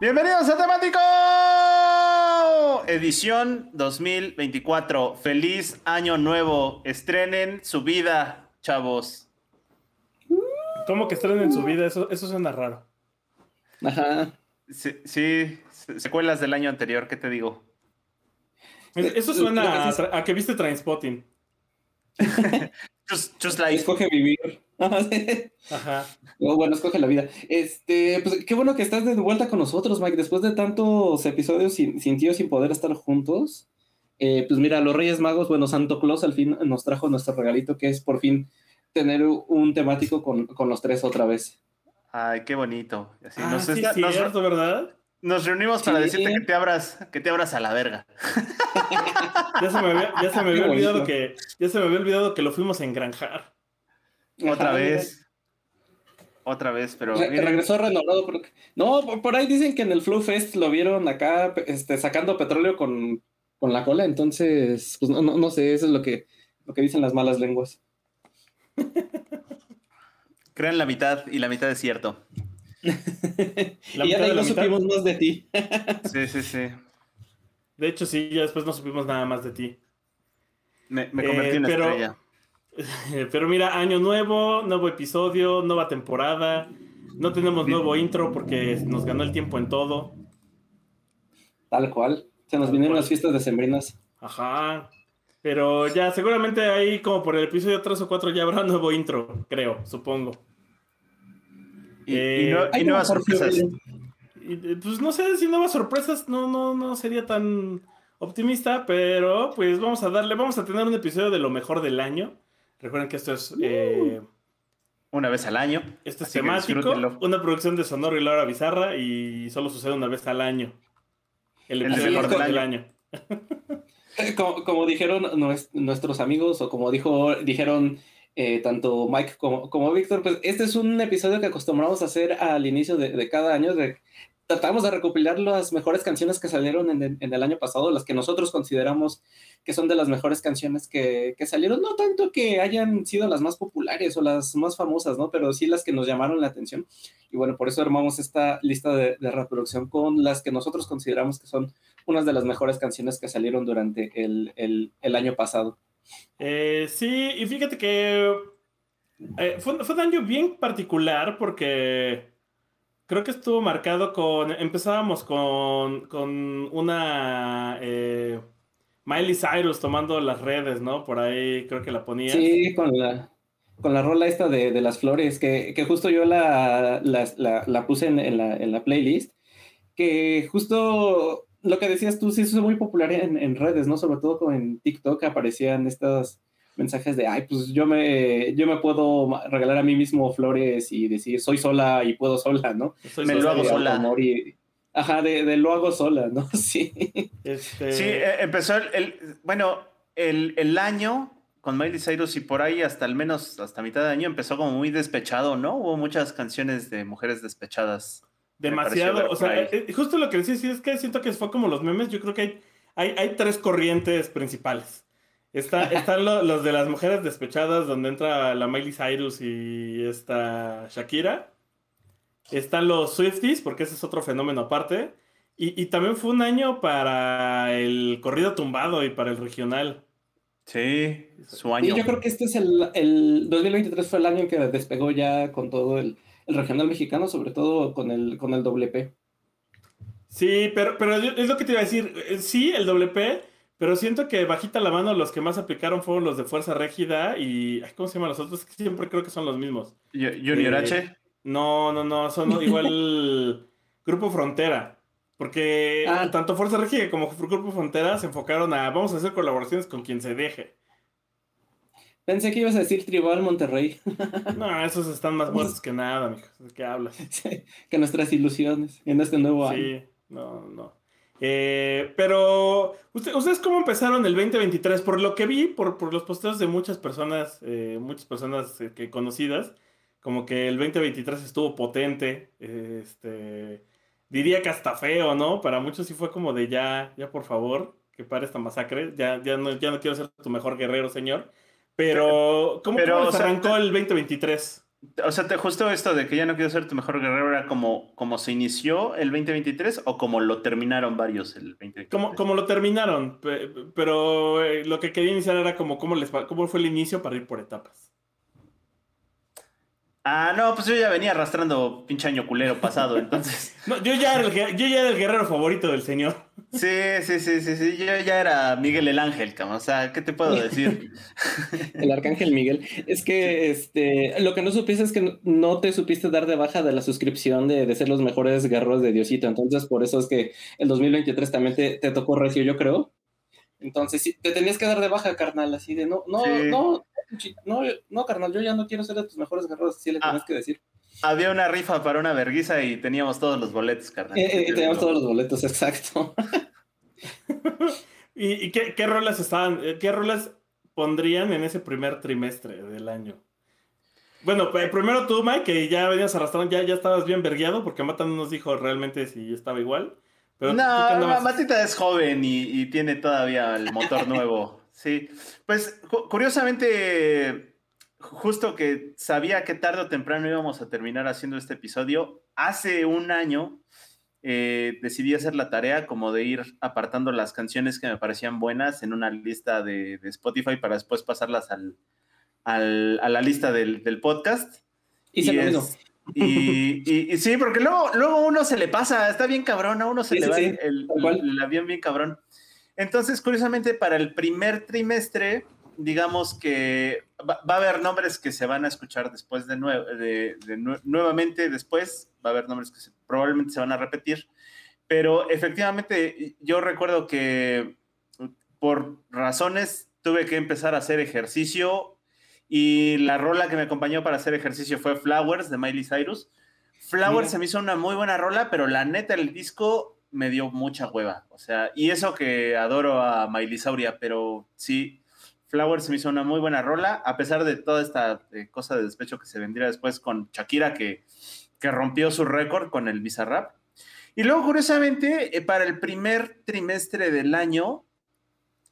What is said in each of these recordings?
Bienvenidos a Temático Edición 2024. Feliz año nuevo. Estrenen su vida, chavos. ¿Cómo que estrenen su vida? Eso, eso suena raro. Ajá. Sí, sí, secuelas del año anterior, ¿qué te digo? Eso suena a, que viste Trainspotting. just, just like... Escoge vivir. Ajá. bueno, escoge la vida. Este, pues qué bueno que estás de vuelta con nosotros, Mike. Después de tantos episodios sin, sin tío, sin poder estar juntos. Eh, pues mira, los Reyes Magos, bueno, Santo Claus al fin nos trajo nuestro regalito, que es por fin tener un temático con, con los tres otra vez. Ay, qué bonito. Así, ah, sí, cierto, ¿verdad? Nos reunimos para decirte que te abras, que te abras a la verga. ya se me había, ya se me había olvidado que, ya se me había olvidado que lo fuimos a engranjar. Otra vez. Otra vez, pero. regresó renovado. No, por, ahí dicen que en el Flow Fest lo vieron acá este, sacando petróleo con, la cola. Entonces, pues no, no, sé, eso es lo que, lo que dicen las malas lenguas. Crean la mitad y la mitad es cierto. y ya de ahí no supimos más de ti. sí, sí, sí. De hecho, sí, ya después no supimos nada más de ti. Me, me convertí en eh, pero, estrella. Pero mira, año nuevo, nuevo episodio, nueva temporada. No tenemos nuevo intro porque nos ganó el tiempo en todo. Tal cual. Se nos vinieron las fiestas decembrinas. Ajá. Pero ya, seguramente ahí, como por el episodio 3 o 4, ya habrá nuevo intro, creo, supongo. Y, eh, nuevas sorpresas. pues no sé si nuevas sorpresas no, no, no sería tan optimista, pero pues vamos a darle, vamos a tener un episodio de lo mejor del año. Recuerden que esto es... Eh, una vez al año. Esto es temático, una producción de Sonoro y Laura Bizarra y solo sucede una vez al año. El episodio mejor del año. Como, dijeron nuestros amigos o como dijo, dijeron eh, tanto Mike como, como Víctor, pues este es un episodio que acostumbramos a hacer al inicio de, de cada año, de tratamos de recopilar las mejores canciones que salieron en, el año pasado, las que nosotros consideramos que son de las mejores canciones que, salieron, no tanto que hayan sido las más populares o las más famosas, ¿no? Pero sí las que nos llamaron la atención. Y bueno, por eso armamos esta lista de, reproducción con las que nosotros consideramos que son unas de las mejores canciones que salieron durante el, año pasado. Eh, sí, y fíjate que eh, fue, fue un año bien particular porque Creo que estuvo marcado con. Empezábamos con, con una. Eh, Miley Cyrus tomando las redes, ¿no? Por ahí creo que la ponía. Sí, con la, con la rola esta de, las flores, que, justo yo la, la, puse en, la, en, la, playlist. Que justo lo que decías tú, sí, eso es muy popular en, en redes, ¿no? Sobre todo en TikTok aparecían estas mensajes de, ay, pues yo me, yo me puedo regalar a mí mismo flores y decir, soy sola y puedo sola, ¿no? me lo hago sola. ajá, de, lo hago sola, ¿no? Sí. Este... Sí, eh, empezó el, bueno, el, el, año con Miley Cyrus y por ahí hasta al menos hasta mitad de año empezó como muy despechado, ¿no? Hubo muchas canciones de mujeres despechadas. Demasiado, o sea, eh, justo lo que decís, es que siento que fue como los memes, yo creo que hay, hay, hay tres corrientes principales. Está, están los de las mujeres despechadas, donde entra la Miley Cyrus y esta Shakira. Están los Swifties, porque ese es otro fenómeno aparte. Y, también fue un año para el corrido tumbado y para el regional. Sí, su año. yo creo que este es el, el 2023 fue el año en que despegó ya con todo el, regional mexicano, sobre todo con el, con el WP. Sí, pero, pero es lo que te iba a decir. Sí, el WP, pero siento que bajita la mano los que más aplicaron fueron los de Fuerza Régida y... ¿Cómo se llaman los otros? Siempre creo que son los mismos. ¿Junior eh, H? No, no, no, son igual Grupo Frontera. Porque ah. tanto Fuerza Régida como Grupo Frontera se enfocaron a vamos a hacer colaboraciones con quien se deje. Pensé que ibas a decir Tribal Monterrey. no, esos están más muertos que nada, mijo. ¿De qué hablas? que nuestras ilusiones en este nuevo año. Sí, no, no. Eh, pero, ¿ustedes cómo empezaron el 2023? Por lo que vi, por, por los posteos de muchas personas, eh, muchas personas eh, que conocidas, como que el 2023 estuvo potente, este, diría que hasta feo, ¿no? Para muchos sí fue como de ya, ya por favor, que pare esta masacre, ya, ya, no, ya no quiero ser tu mejor guerrero, señor. Pero, ¿cómo, se arrancó el 2023? O sea, te justo esto de que ya no quiero ser tu mejor guerrero era como, como se inició el 2023 o como lo terminaron varios el 2023. Como, como lo terminaron, pero eh, lo que quería iniciar era como cómo, les, cómo fue el inicio para ir por etapas. Ah, no, pues yo ya venía arrastrando pinche año culero pasado, entonces. no, yo ya, era el, yo ya era el guerrero favorito del señor. Sí, sí, sí, sí, sí. Yo ya era Miguel el Ángel, O sea, ¿qué te puedo decir? el arcángel Miguel. Es que este, lo que no supiste es que no te supiste dar de baja de la suscripción de, de ser los mejores guerreros de Diosito. Entonces, por eso es que el 2023 también te, te tocó recio, yo creo. Entonces, sí, te tenías que dar de baja, carnal, así de no, no, no, no, no, carnal, yo ya no quiero ser de tus mejores guerreros, así le tienes ah, que decir. Había una rifa para una verguiza y teníamos todos los boletos, carnal. Eh, eh, teníamos todos los boletos, exacto. ¿Y, qué, qué, rolas estaban, eh, qué rolas pondrían en ese primer trimestre del año? Bueno, primero tú, Mike, que ya venías arrastrando, ya, ya estabas bien vergueado, porque Mata no nos dijo realmente si estaba igual. Pero no, Matita es joven y, tiene todavía el motor nuevo. Sí, pues curiosamente, justo que sabía que tarde o temprano íbamos a terminar haciendo este episodio, hace un año eh, decidí hacer la tarea como de ir apartando las canciones que me parecían buenas en una lista de, Spotify para después pasarlas al, a la lista del, podcast. Y, se lo y, sí, porque luego, luego uno se le pasa, está bien cabrón, a uno se le va el, avión bien cabrón. Entonces, curiosamente, para el primer trimestre, digamos que va, a haber nombres que se van a escuchar después de, nuevamente, después va a haber nombres que probablemente se van a repetir, pero efectivamente yo recuerdo que por razones tuve que empezar a hacer ejercicio y la rola que me acompañó para hacer ejercicio fue Flowers de Miley Cyrus. Flowers se me hizo una muy buena rola, pero la neta el disco me dio mucha hueva. O sea, y eso que adoro a Miley Sauria, pero sí, Flowers me hizo una muy buena rola, a pesar de toda esta eh, cosa de despecho que se vendría después con Shakira, que, que rompió su récord con el Bizarrap. Y luego, curiosamente, eh, para el primer trimestre del año,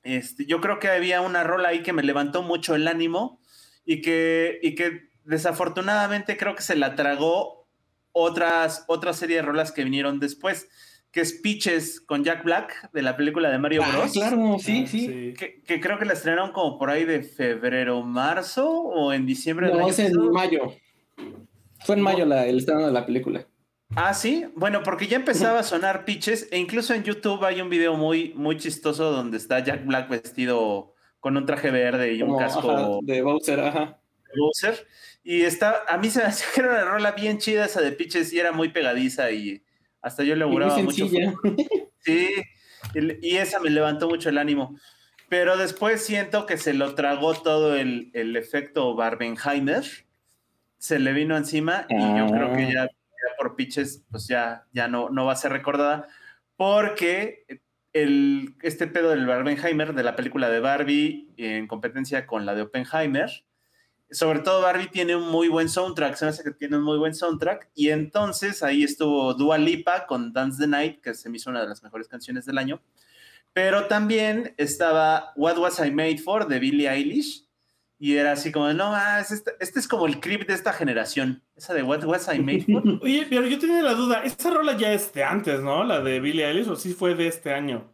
este, yo creo que había una rola ahí que me levantó mucho el ánimo y que, y que desafortunadamente creo que se la tragó otras, otra serie de rolas que vinieron después, que es Peaches con Jack Black de la película de Mario ah, Bros. claro, sí, ah, sí. Que, creo que la estrenaron como por ahí de febrero, marzo o en diciembre. No, es en mayo. Fue en mayo la, el estreno de la película. Ah, sí. Bueno, porque ya empezaba a sonar Peaches e incluso en YouTube hay un video muy, muy chistoso donde está Jack Black vestido con un traje verde y un casco de Bowser, ajá. De Bowser. Y está, a mí se me hacía que era una rola bien chida esa de pitches y era muy pegadiza y hasta yo le auguraba mucho. Sí, y, esa me levantó mucho el ánimo. Pero después siento que se lo tragó todo el, efecto Barbenheimer, se le vino encima y yo creo que ah. ya, por pitches pues ya, ya no, no va a ser recordada porque el, este pedo del Barbenheimer, de la película de Barbie, en competencia con la de Oppenheimer. Sobre todo Barbie tiene un muy buen soundtrack, se me hace que tiene un muy buen soundtrack. Y entonces ahí estuvo Dua Lipa con Dance the Night, que se me hizo una de las mejores canciones del año. Pero también estaba What Was I Made For de Billie Eilish. Y era así como, no, este, este, es como el clip de esta generación. Esa de What Was I Made For. Oye, pero yo tenía la duda, esta rola ya es de antes, ¿no? La de Billie Eilish, o sí fue de este año.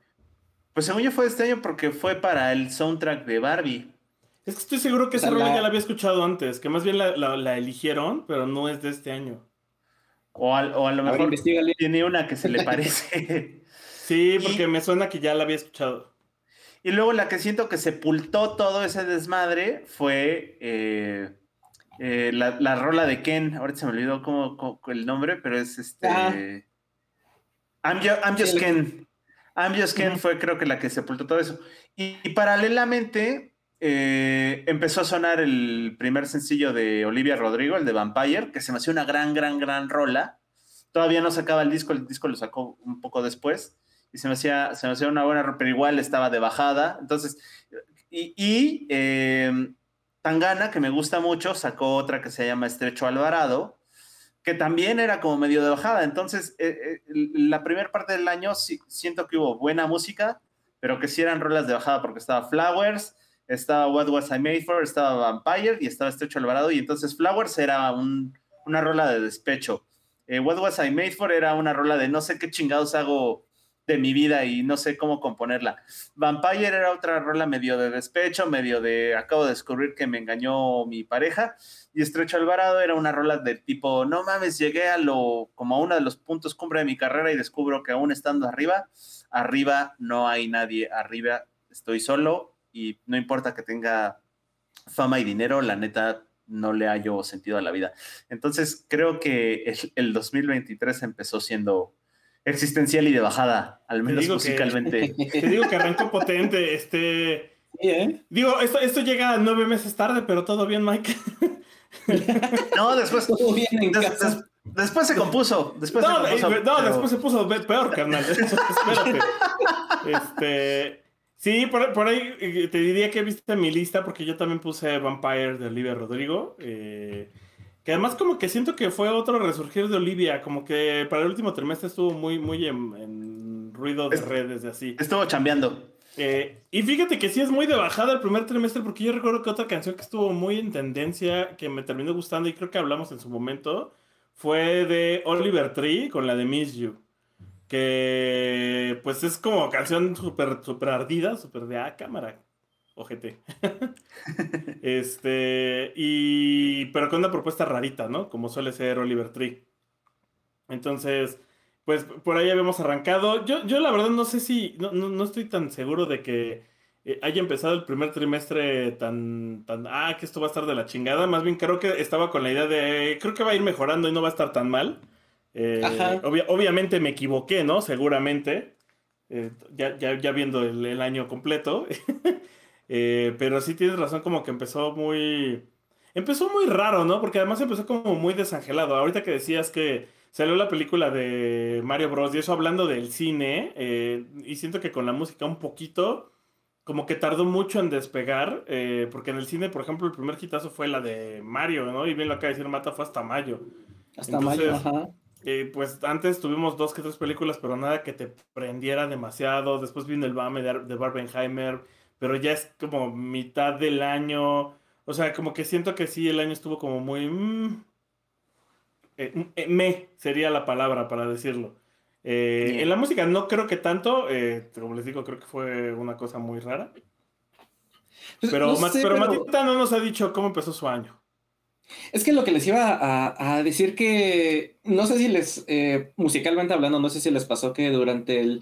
Pues según yo fue de este año porque fue para el soundtrack de Barbie. Es que estoy seguro que esa rola ya la había escuchado antes, que más bien la, eligieron, pero no es de este año. O, a, lo mejor tiene una que se le parece. sí, porque me suena que ya la había escuchado. Y luego la que siento que sepultó todo ese desmadre fue eh, eh, la, rola de Ken. Ahorita se me olvidó cómo, el nombre, pero es este. Ah. I'm, Just Ken. I'm Just Ken fue creo que la que sepultó todo eso. Y, paralelamente eh, empezó a sonar el primer sencillo de Olivia Rodrigo, el de Vampire, que se me hacía una gran, gran, gran rola. Todavía no sacaba el disco, el disco lo sacó un poco después. y se me hacía, se me hacía una buena, pero igual estaba de bajada. Entonces, y, y em, Tangana, que me gusta mucho, sacó otra que se llama Estrecho Alvarado, que también era como medio de bajada. Entonces, eh, eh, la primera parte del año siento que hubo buena música, pero que sí eran rolas de bajada, porque estaba Flowers, estaba What Was I Made For, estaba Vampire y estaba Estrecho Alvarado, y entonces Flowers era una rola de despecho. Eh, What Was I Made For era una rola de no sé qué chingados hago de mi vida y no sé cómo componerla. Vampire era otra rola medio de despecho, medio de acabo de descubrir que me engañó mi pareja. Y Estrecho Alvarado era una rola de tipo, no mames, llegué a lo, como a uno de los puntos cumbre de mi carrera y descubro que aún estando arriba, arriba no hay nadie, arriba estoy solo y no importa que tenga fama y dinero, la neta no le hallo sentido a la vida. Entonces creo que el, el 2023 empezó siendo existencial y de bajada, al menos musicalmente. te digo que arrancó potente, este... ¿eh? Digo, esto, esto llega nueve meses tarde, pero todo bien, Mike. no, después... después se compuso. Después no, se compuso, no después se puso peor, carnal. Espérate. Este... Sí, por, ahí eh, te diría que viste mi lista porque yo también puse Vampire de Olivia Rodrigo. Eh, que además como que siento que fue otro resurgir de Olivia, como que para el último trimestre estuvo muy, muy en, ruido de redes y así. Estuvo chambeando. Eh, y fíjate que sí es muy de bajada el primer trimestre, porque yo recuerdo que otra canción que estuvo muy en tendencia, que me terminó gustando y creo que hablamos en su momento, fue de Oliver Tree con la de Miss You. Que pues es como canción súper super ardida, súper de ah, cámara, ojete. este, y, pero con una propuesta rarita, ¿no? Como suele ser Oliver Tree. Entonces, pues por ahí habíamos arrancado. Yo, yo la verdad no sé si, no, no, estoy tan seguro de que eh, haya empezado el primer trimestre tan, tan, ah, que esto va a estar de la chingada. Más bien creo que estaba con la idea de, creo que va a ir mejorando y no va a estar tan mal. Eh, obviamente me equivoqué, ¿no? Seguramente. Eh, ya, ya, ya, viendo el, el año completo. Eh, pero sí tienes razón, como que empezó muy. Empezó muy raro, ¿no? Porque además empezó como muy desangelado. Ahorita que decías que salió la película de Mario Bros. y eso hablando del cine, y siento que con la música un poquito, como que tardó mucho en despegar, porque en el cine, por ejemplo, el primer hitazo fue la de Mario, ¿no? Y bien lo acaba de decir Mata, fue hasta mayo. Hasta mayo, ajá. Pues antes tuvimos dos que tres películas, pero nada que te prendiera demasiado. Después vino el Bame de, de Barbenheimer pero ya es como mitad del año. O sea, como que siento que sí, el año estuvo como muy... Mm, eh, eh, me sería la palabra para decirlo. Eh, en la música no creo que tanto, como les digo, creo que fue una cosa muy rara. Pues, pero, pero, Matita no nos ha dicho cómo empezó su año. Es que lo que les iba a, decir que, no sé si les, musicalmente hablando, no sé si les pasó que durante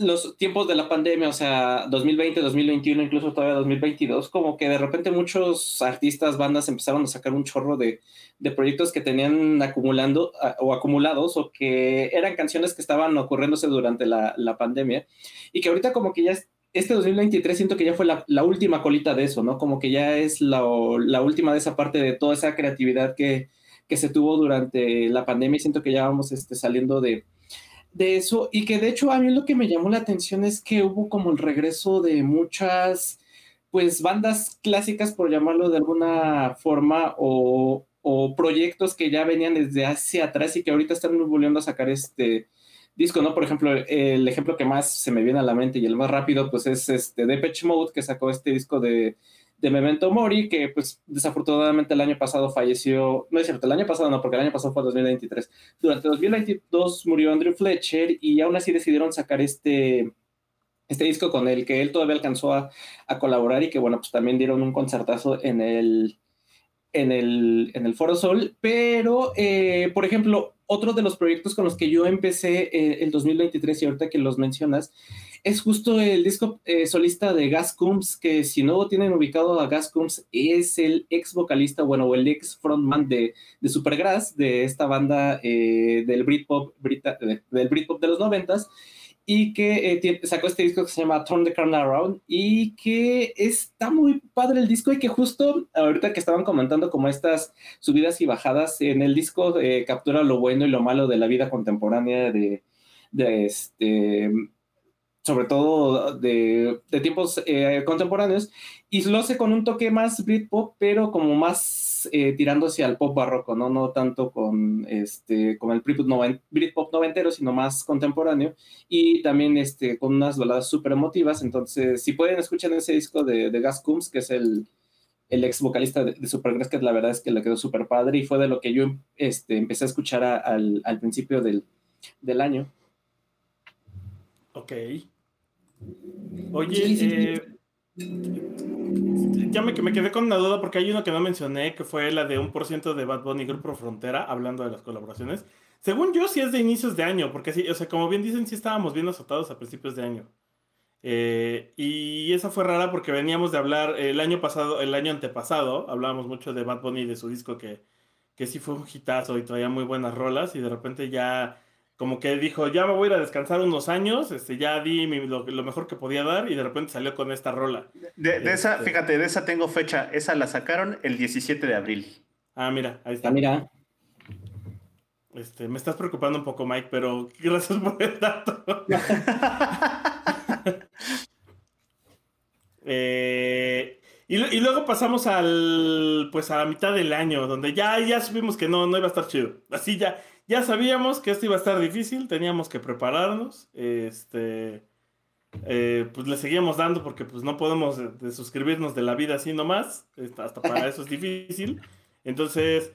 los tiempos de la pandemia, o sea, 2020, 2021, incluso todavía 2022, como que de repente muchos artistas, bandas empezaron a sacar un chorro de, de proyectos que tenían acumulando o acumulados o que eran canciones que estaban ocurriéndose durante la, la pandemia y que ahorita como que ya este 2023 siento que ya fue la, última colita de eso, ¿no? Como que ya es la, última de esa parte de toda esa creatividad que, que se tuvo durante la pandemia y siento que ya vamos este, saliendo de de eso y que de hecho a mí lo que me llamó la atención es que hubo como el regreso de muchas pues bandas clásicas por llamarlo de alguna forma o, proyectos que ya venían desde hacia atrás y que ahorita están volviendo a sacar este disco, ¿no? Por ejemplo, el ejemplo que más se me viene a la mente y el más rápido pues es este Depeche Mode que sacó este disco de de Memento Mori, que pues desafortunadamente el año pasado falleció, no es cierto, el año pasado no, porque el año pasado fue 2023. Durante 2022 murió Andrew Fletcher y aún así decidieron sacar este, este disco con el que él todavía alcanzó a, a colaborar y que bueno, pues también dieron un concertazo en el, en el, en el Foro Sol, pero eh, por ejemplo, otro de los proyectos con los que yo empecé eh, el 2023 y ahorita que los mencionas, es justo el disco eh, solista de Gas Coombs, que si no tienen ubicado a Gas Coombs, es el ex vocalista, bueno, o el ex frontman de, de Supergrass, de esta banda eh, del Britpop, del Britpop de los noventas, y que eh, sacó este disco que se llama Turn the Crown Around, y que está muy padre el disco, y que justo ahorita que estaban comentando como estas subidas y bajadas, en el disco captura lo bueno y lo malo de la vida contemporánea de este sobre todo de, tiempos eh, contemporáneos, y lo hace con un toque más Britpop, pero como más eh, tirando hacia el pop barroco, ¿no? No tanto con, este, con el Britpop, noventero, sino más contemporáneo, y también este, con unas baladas súper emotivas, entonces si pueden escuchar ese disco de, de Gas Coombs, que es el, el ex vocalista de, Supergrass, que la verdad es que le quedó súper padre, y fue de lo que yo este, empecé a escuchar al, al principio del, del año. Ok. Oye, eh, ya me, me, quedé con una duda porque hay uno que no mencioné, que fue la de un por ciento de Bad Bunny Grupo Frontera, hablando de las colaboraciones. Según yo, sí es de inicios de año, porque sí, o sea, como bien dicen, sí estábamos bien azotados a principios de año. Eh, y esa fue rara porque veníamos de hablar el año pasado, el año antepasado, hablábamos mucho de Bad Bunny y de su disco que, que sí fue un hitazo y traía muy buenas rolas y de repente ya como que dijo, ya me voy a ir a descansar unos años, este, ya di lo, mejor que podía dar y de repente salió con esta rola. De, esa, este fíjate, de esa tengo fecha, esa la sacaron el 17 de abril. Ah, mira, ahí está. Ah, mira. Este, me estás preocupando un poco, Mike, pero gracias por el dato. eh, y, luego pasamos al, pues a la mitad del año, donde ya, ya supimos que no, no iba a estar chido. Así ya, ya sabíamos que esto iba a estar difícil, teníamos que prepararnos. Este, eh, pues le seguíamos dando porque pues no podemos suscribirnos de la vida así nomás. Hasta para eso es difícil. Entonces,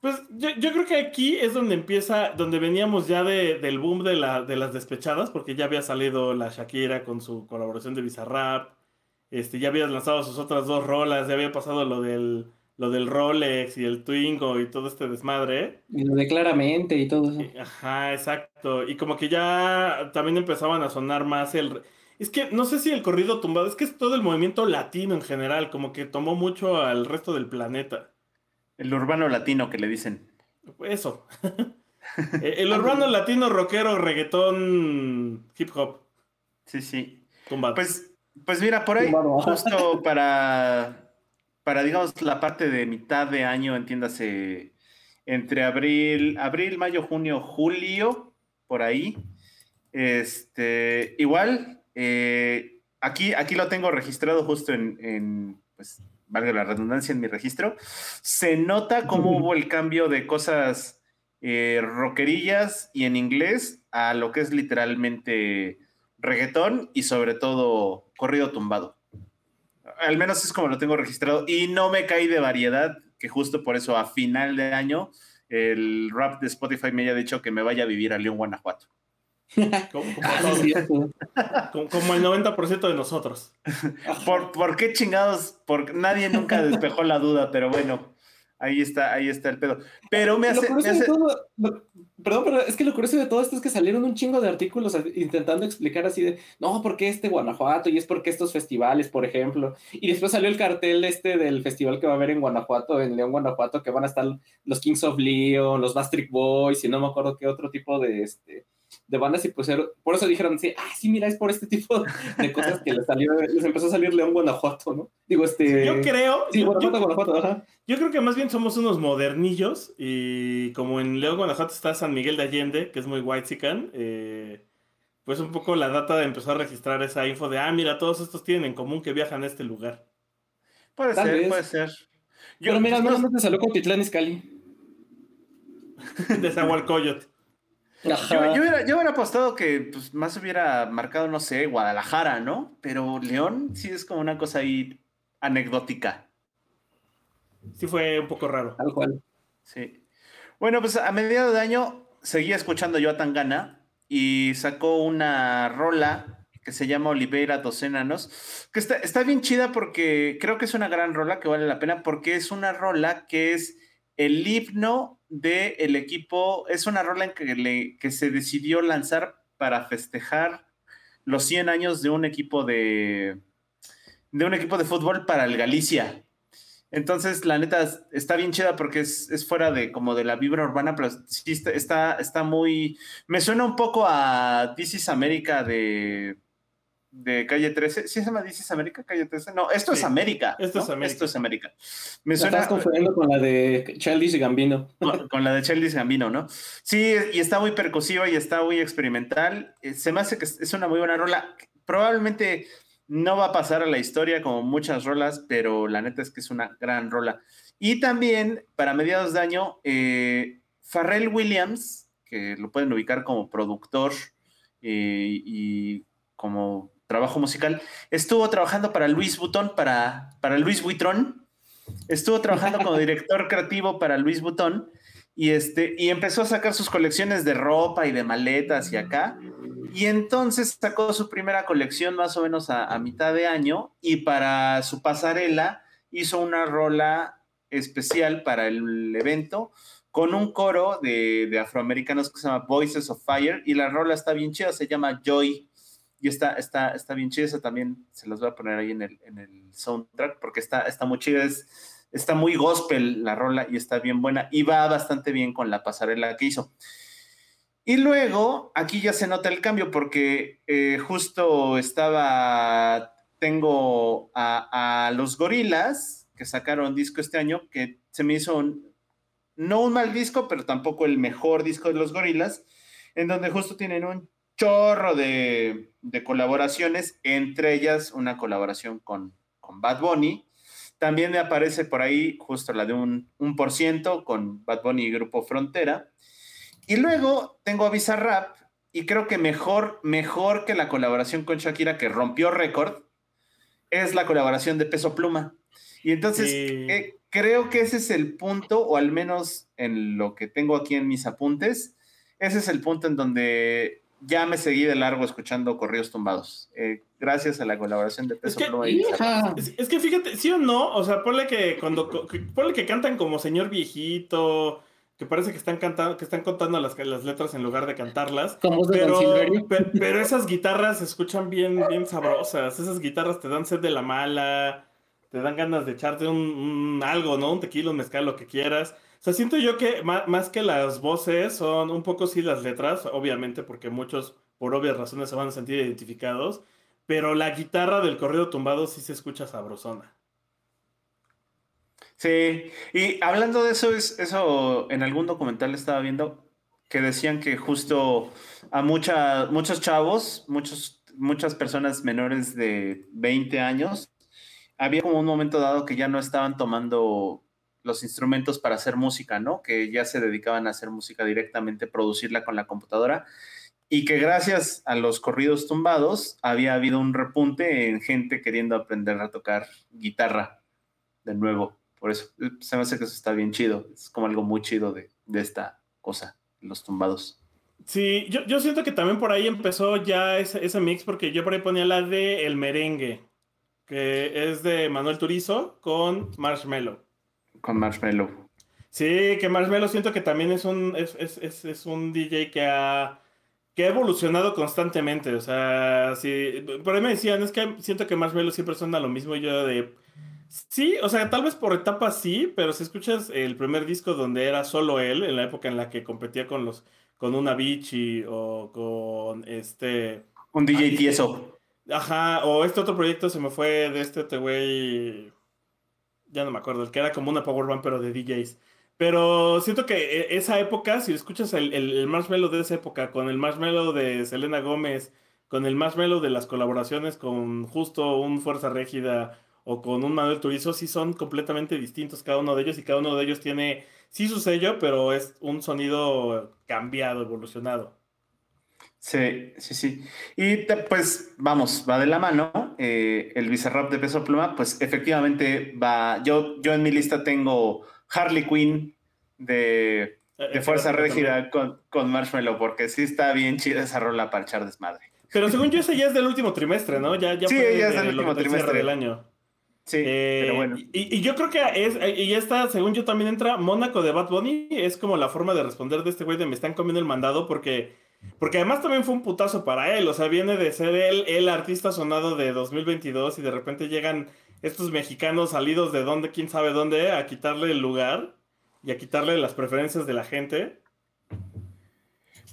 pues yo, creo que aquí es donde empieza, donde veníamos ya del boom de, la, de las despechadas, porque ya había salido la Shakira con su colaboración de Bizarrap. Este, ya había lanzado sus otras dos rolas, ya había pasado lo del lo del Rolex y el Twingo y todo este desmadre. Y lo de claramente y todo eso. Ajá, exacto. Y como que ya también empezaban a sonar más el... Es que no sé si el corrido tumbado, es que es todo el movimiento latino en general, como que tomó mucho al resto del planeta. El urbano latino que le dicen. Eso. El urbano latino rockero, reggaetón, hip hop. Sí, sí. Tumbado. Pues, pues mira, por ahí, justo para para, digamos, la parte de mitad de año, entiéndase, entre abril, abril, mayo, junio, julio, por ahí. Este, igual, eh, aquí, aquí lo tengo registrado justo en, pues, valga la redundancia en mi registro. Se nota cómo hubo el cambio de cosas eh, rockerillas y en inglés a lo que es literalmente reggaetón y sobre todo corrido tumbado al menos es como lo tengo registrado y no me caí de variedad, que justo por eso a final de año el rap de Spotify me haya dicho que me vaya a vivir a León, Guanajuato. Como, el 90% de nosotros. ¿Por, ¿Por, qué chingados? Porque nadie nunca despejó la duda, pero bueno, ahí está, ahí está el pedo. Pero me hace. perdón, pero es que lo curioso de todo esto es que salieron un chingo de artículos intentando explicar así de no, ¿por qué este Guanajuato? Y es porque estos festivales, por ejemplo. Y después salió el cartel este del festival que va a haber en Guanajuato, en León, Guanajuato, que van a estar los Kings of Leon, los Bastric Boys, y no me acuerdo qué otro tipo de este de bandas y pues por eso dijeron sí, ah, sí, mira, es por este tipo de cosas que les salió, les empezó a salir León Guanajuato, ¿no? Digo, este... Yo creo... Sí, Guanajuato, Guanajuato, ajá. Yo creo que más bien somos unos modernillos y como en León Guanajuato está San Miguel de Allende, que es muy white eh, pues un poco la data empezó a registrar esa info de, ah, mira, todos estos tienen en común que viajan a este lugar. Puede ser, puede ser. Yo, Pero mira, al menos no te salió con Titlán Iscali. de Zahualcoyot. Yo, hubiera, apostado que pues, más hubiera marcado, no sé, Guadalajara, ¿no? Pero León sí es como una cosa ahí anecdótica. Sí fue un poco raro. Tal cual. Sí. Bueno, pues a mediados de año seguía escuchando yo a Tangana y sacó una rola que se llama Oliveira dos Enanos, que está, está bien chida porque creo que es una gran rola que vale la pena porque es una rola que es el himno del equipo, es una rola en que, se decidió lanzar para festejar los 100 años de un equipo de, de un equipo de fútbol para el Galicia. Entonces, la neta está bien chida porque es, fuera de como de la vibra urbana, pero sí está, está, muy. Me suena un poco a This is America de, de Calle 13. ¿Sí se llama Dices América? Calle 13. No, esto es América. Esto es América. Esto es América. Me suena. Estás confundiendo con la de Childish Gambino. Con, la de Childish Gambino, ¿no? Sí, y está muy percusiva y está muy experimental. Eh, se me hace que es una muy buena rola. Probablemente no va a pasar a la historia como muchas rolas, pero la neta es que es una gran rola. Y también, para mediados de año, eh, Farrell Williams, que lo pueden ubicar como productor eh, y como trabajo musical, estuvo trabajando para Luis Butón, para, para Luis Buitrón, estuvo trabajando como director creativo para Luis Butón y, este, y empezó a sacar sus colecciones de ropa y de maletas y acá. Y entonces sacó su primera colección más o menos a, mitad de año y para su pasarela hizo una rola especial para el evento con un coro de, de, afroamericanos que se llama Voices of Fire y la rola está bien chida, se llama Joy y está, está, está bien chida, esa también se las voy a poner ahí en el, en el soundtrack porque está, muy chida, es, está muy gospel la rola y está bien buena y va bastante bien con la pasarela que hizo. Y luego, aquí ya se nota el cambio porque eh, justo estaba, tengo a, los gorilas que sacaron disco este año, que se me hizo no un mal disco, pero tampoco el mejor disco de los gorilas, en donde justo tienen un chorro de, colaboraciones, entre ellas una colaboración con, con Bad Bunny, también me aparece por ahí justo la de un, un por ciento con Bad Bunny y Grupo Frontera. Y luego tengo a Bizarrap y creo que mejor, mejor que la colaboración con Shakira que rompió récord es la colaboración de Peso Pluma. Y entonces eh, creo que ese es el punto, o al menos en lo que tengo aquí en mis apuntes, ese es el punto en donde ya me seguí de largo escuchando corridos tumbados. Eh, gracias a la colaboración de Peso es Es, que fíjate, sí o no, o sea, ponle que cuando ponle que cantan como señor viejito, que parece que están cantando, que están contando las, las letras en lugar de cantarlas. pero, pero, esas guitarras se escuchan bien, bien sabrosas. Esas guitarras te dan sed de la mala, te dan ganas de echarte un, algo, ¿no? Un tequila, un mezcal, lo que quieras. Sea, siento yo que más, que las voces son un poco sí las letras, obviamente, porque muchos, por obvias razones, se van a sentir identificados, pero la guitarra del corrido tumbado sí se escucha sabrosona. Sí, y hablando de eso, es, eso en algún documental estaba viendo que decían que justo a muchos chavos, muchos, muchas personas menores de 20 años, había como un momento dado que ya no estaban tomando los instrumentos para hacer música, ¿no? Que ya se dedicaban a hacer música directamente, producirla con la computadora y que gracias a los corridos tumbados había habido un repunte en gente queriendo aprender a tocar guitarra de nuevo. Por eso se me hace que eso está bien chido. Es como algo muy chido de, esta cosa, los tumbados. Sí, yo, siento que también por ahí empezó ya ese, ese, mix porque yo por ahí ponía la de El Merengue, que es de Manuel Turizo con Marshmello con Marshmello. Sí, que Marshmello siento que también es un, es, un DJ que ha, que ha evolucionado constantemente. O sea, sí, por ahí me decían, es que siento que Marshmello siempre suena lo mismo. yo de. Sí, o sea, tal vez por etapas sí, pero si escuchas el primer disco donde era solo él, en la época en la que competía con los con una Bichi o con este. Un DJ tieso. Ajá, o este otro proyecto se me fue de este, este güey ya no me acuerdo, el que era como una power band pero de DJs. Pero siento que e, esa época, si escuchas el, el, marshmallow de esa época, con el marshmallow de Selena Gómez, con el marshmallow de las colaboraciones con justo un Fuerza Régida o con un Manuel Turizo, sí son completamente distintos cada uno de ellos y cada uno de ellos tiene, sí su sello, pero es un sonido cambiado, evolucionado. Sí, sí, sí. Y pues vamos, va de la mano. Eh, el Bizarrap de Peso Pluma, pues efectivamente va. Yo, yo en mi lista tengo Harley Quinn de, eh, Fuerza Régida con, con Marshmallow, porque sí está bien chida esa rola para echar desmadre. Pero según yo, ese ya es del último trimestre, ¿no? Ya, ya sí, ya es del último trimestre del año. Sí, pero eh, bueno. Y, y, yo creo que es, y ya está, según yo también entra Mónaco de Bad Bunny, es como la forma de responder de este güey de me están comiendo el mandado porque porque además también fue un putazo para él, o sea, viene de ser él el artista sonado de 2022 y de repente llegan estos mexicanos salidos de donde, quién sabe dónde, a quitarle el lugar y a quitarle las preferencias de la gente.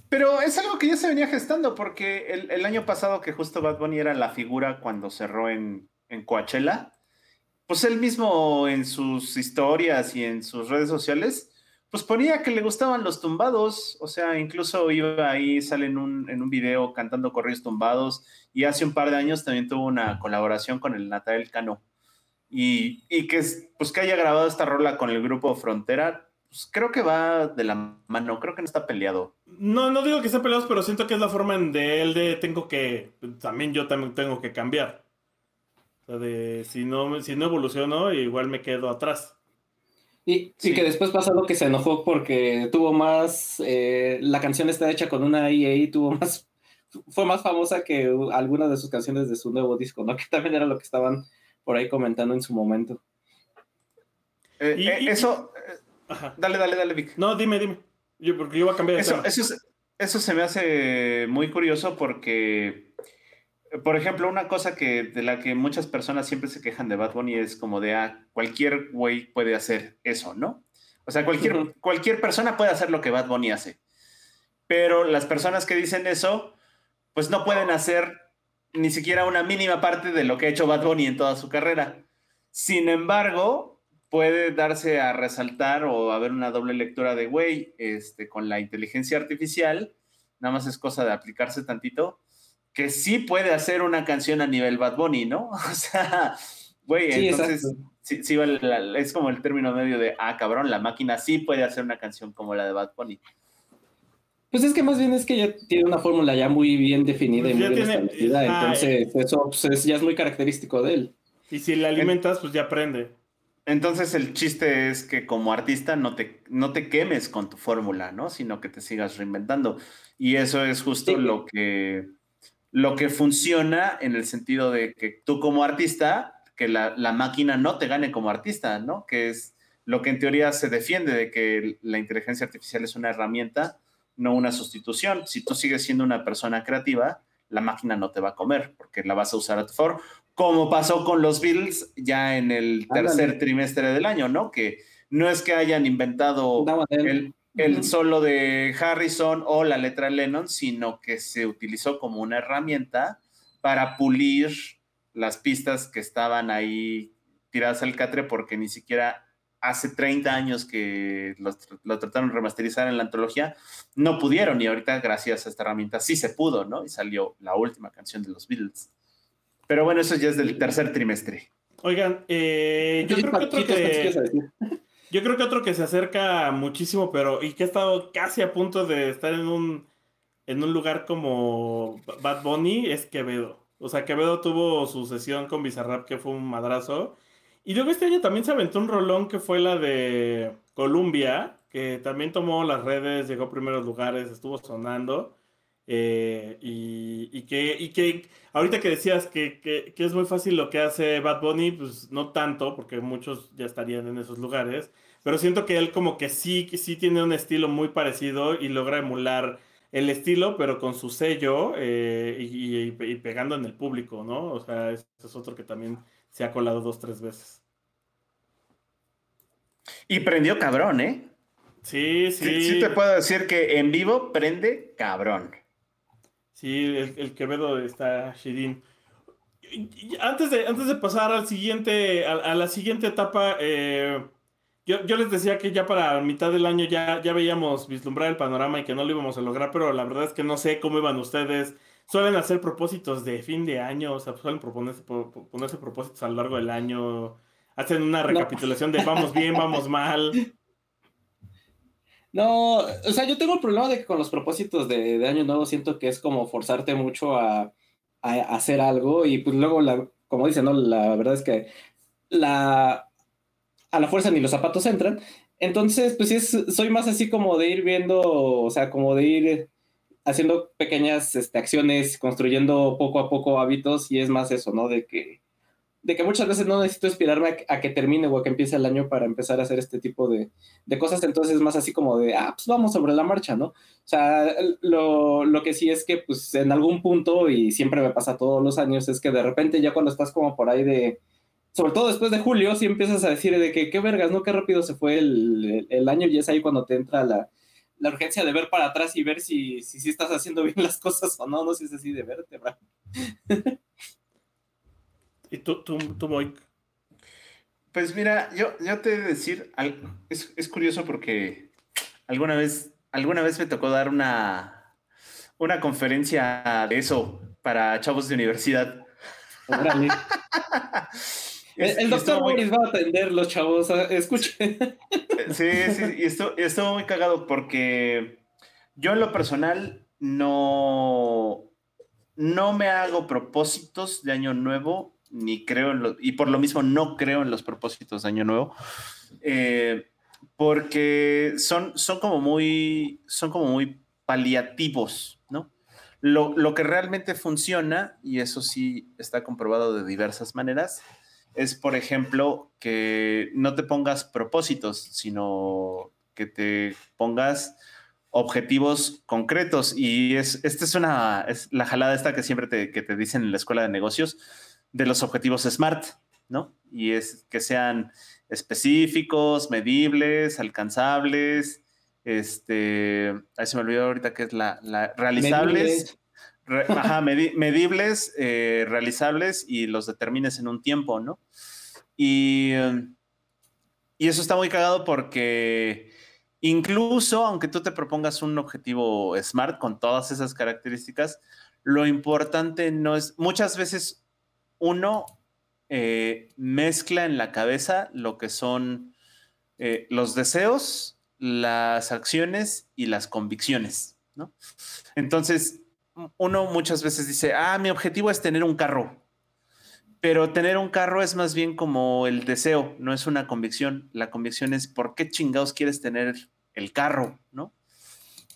Pero es algo que ya se venía gestando, porque el, año pasado que justo Bad Bunny era la figura cuando cerró en, en Coachella, pues él mismo en sus historias y en sus redes sociales, pues ponía que le gustaban los tumbados, o sea, incluso iba ahí, sale en un, en un video cantando corridos tumbados, y hace un par de años también tuvo una colaboración con el Natal Cano. Y, y que, pues, que haya grabado esta rola con el grupo Frontera, pues creo que va de la mano, creo que no está peleado. No, no digo que esté peleado, pero siento que es la forma en de él de tengo que, también yo también tengo que cambiar. O sea, de si no, si no evoluciono, igual me quedo atrás. Y, que después pasa lo que se enojó porque tuvo más, eh, la canción está hecha con una IA y tuvo más, fue más famosa que algunas de sus canciones de su nuevo disco, ¿no? Que también era lo que estaban por ahí comentando en su momento. Eh, eh, eso, Dale, dale, dale, Vic. No, dime, dime. Yo, porque yo voy a cambiar de eso, Eso, eso se me hace muy curioso porque, por ejemplo, una cosa que de la que muchas personas siempre se quejan de Bad Bunny es como de, ah, cualquier güey puede hacer eso, ¿no? O sea, cualquier, cualquier persona puede hacer lo que Bad Bunny hace. Pero las personas que dicen eso, pues no pueden hacer ni siquiera una mínima parte de lo que ha hecho Bad Bunny en toda su carrera. Sin embargo, puede darse a resaltar o haber una doble lectura de, güey, este, con la inteligencia artificial, nada más es cosa de aplicarse tantito, que sí puede hacer una canción a nivel Bad Bunny, ¿no? O sea, güey, entonces sí, sí es como el término medio de, ah, cabrón, la máquina sí puede hacer una canción como la de Bad Bunny. Pues es que más bien es que ya tiene una fórmula ya muy bien definida y pues muy bien establecida, entonces eso pues, ya es muy característico de él. Y si la alimentas, pues ya aprende. Entonces el chiste es que como artista no te, no te quemes con tu fórmula, ¿no? Sino que te sigas reinventando. Y eso es justo lo, que, lo que funciona en el sentido de que tú como artista, que la, la, máquina no te gane como artista, ¿no? Que es lo que en teoría se defiende de que la inteligencia artificial es una herramienta, no una sustitución. Si tú sigues siendo una persona creativa, la máquina no te va a comer porque la vas a usar a tu favor como pasó con los Beatles ya en el tercer trimestre del año, ¿no? Que no es que hayan inventado el, el, solo de Harrison o la letra Lennon, sino que se utilizó como una herramienta para pulir las pistas que estaban ahí tiradas al catre porque ni siquiera hace 30 años que lo, lo, trataron de remasterizar en la antología, no pudieron y ahorita gracias a esta herramienta sí se pudo, ¿no? Y salió la última canción de los Beatles. Pero bueno, eso ya es del tercer trimestre. Oigan, eh, yo, creo que otro que, yo creo que otro que se acerca muchísimo, pero y que ha estado casi a punto de estar en un, en un lugar como Bad Bunny es Quevedo. O sea, Quevedo tuvo su sesión con Bizarrap que fue un madrazo. Y luego este año también se aventó un rolón que fue la de Columbia, que también tomó las redes, llegó a primeros lugares, estuvo sonando. Eh, y, que, y que ahorita que decías que, que, es muy fácil lo que hace Bad Bunny, pues no tanto, porque muchos ya estarían en esos lugares, pero siento que él como que sí, sí tiene un estilo muy parecido y logra emular el estilo, pero con su sello eh, y, pegando en el público, ¿no? O sea, eso es otro que también se ha colado dos, tres veces. Y prendió cabrón, ¿eh? Sí, sí. Sí, sí te puedo decir que en vivo prende cabrón. Sí, el, Quevedo está Shirin. Antes de, antes de pasar al siguiente, a, la siguiente etapa, eh, yo, yo, les decía que ya para mitad del año ya, ya veíamos vislumbrar el panorama y que no lo íbamos a lograr, pero la verdad es que no sé cómo iban ustedes. Suelen hacer propósitos de fin de año, o sea, suelen proponerse, ponerse propósitos a lo largo del año, hacen una recapitulación de vamos bien, vamos mal. No, o sea, yo tengo el problema de que con los propósitos de, Año Nuevo siento que es como forzarte mucho a, hacer algo y pues luego, la, como dicen, ¿no? La verdad es que la, a la fuerza ni los zapatos entran. Entonces, pues sí, soy más así como de ir viendo, o sea, como de ir haciendo pequeñas este, acciones, construyendo poco a poco hábitos y es más eso, ¿no? De que de que muchas veces no necesito inspirarme a, que termine o a que empiece el año para empezar a hacer este tipo de, cosas, entonces es más así como de, ah, pues vamos sobre la marcha, ¿no? O sea, lo, que sí es que pues en algún punto, y siempre me pasa todos los años, es que de repente ya cuando estás como por ahí de, sobre todo después de julio, sí empiezas a decir de que qué vergas, ¿no? Qué rápido se fue el, año y es ahí cuando te entra la, la urgencia de ver para atrás y ver si, si, estás haciendo bien las cosas o no, no sé si es así de vértebra. ¿Y tú, tú, tú, Pues mira, yo, yo te he de decir, es, es, curioso porque alguna vez, alguna vez me tocó dar una, una conferencia de eso para chavos de universidad. el, doctor Boris va a atender los chavos, escuchen. Sí, sí, y esto, estuvo muy cagado porque yo en lo personal no, no me hago propósitos de año nuevo, ni creo en y por lo mismo no creo en los propósitos de año nuevo, eh, porque son, son como muy, son como muy paliativos, ¿no? Lo, lo, que realmente funciona, y eso sí está comprobado de diversas maneras, es, por ejemplo, que no te pongas propósitos, sino que te pongas objetivos concretos. Y es, esta es una, es la jalada esta que siempre te, que te dicen en la escuela de negocios de los objetivos SMART, ¿no? Y es que sean específicos, medibles, alcanzables, este, ahí se me olvidó ahorita que es la, realizables, ajá, medibles, eh, realizables y los determines en un tiempo, ¿no? Y, y eso está muy cagado porque incluso aunque tú te propongas un objetivo SMART con todas esas características, lo importante no es, muchas veces uno eh, mezcla en la cabeza lo que son eh, los deseos, las acciones y las convicciones, ¿no? Entonces, uno muchas veces dice, ah, mi objetivo es tener un carro, pero tener un carro es más bien como el deseo, no es una convicción. La convicción es por qué chingados quieres tener el carro, ¿no?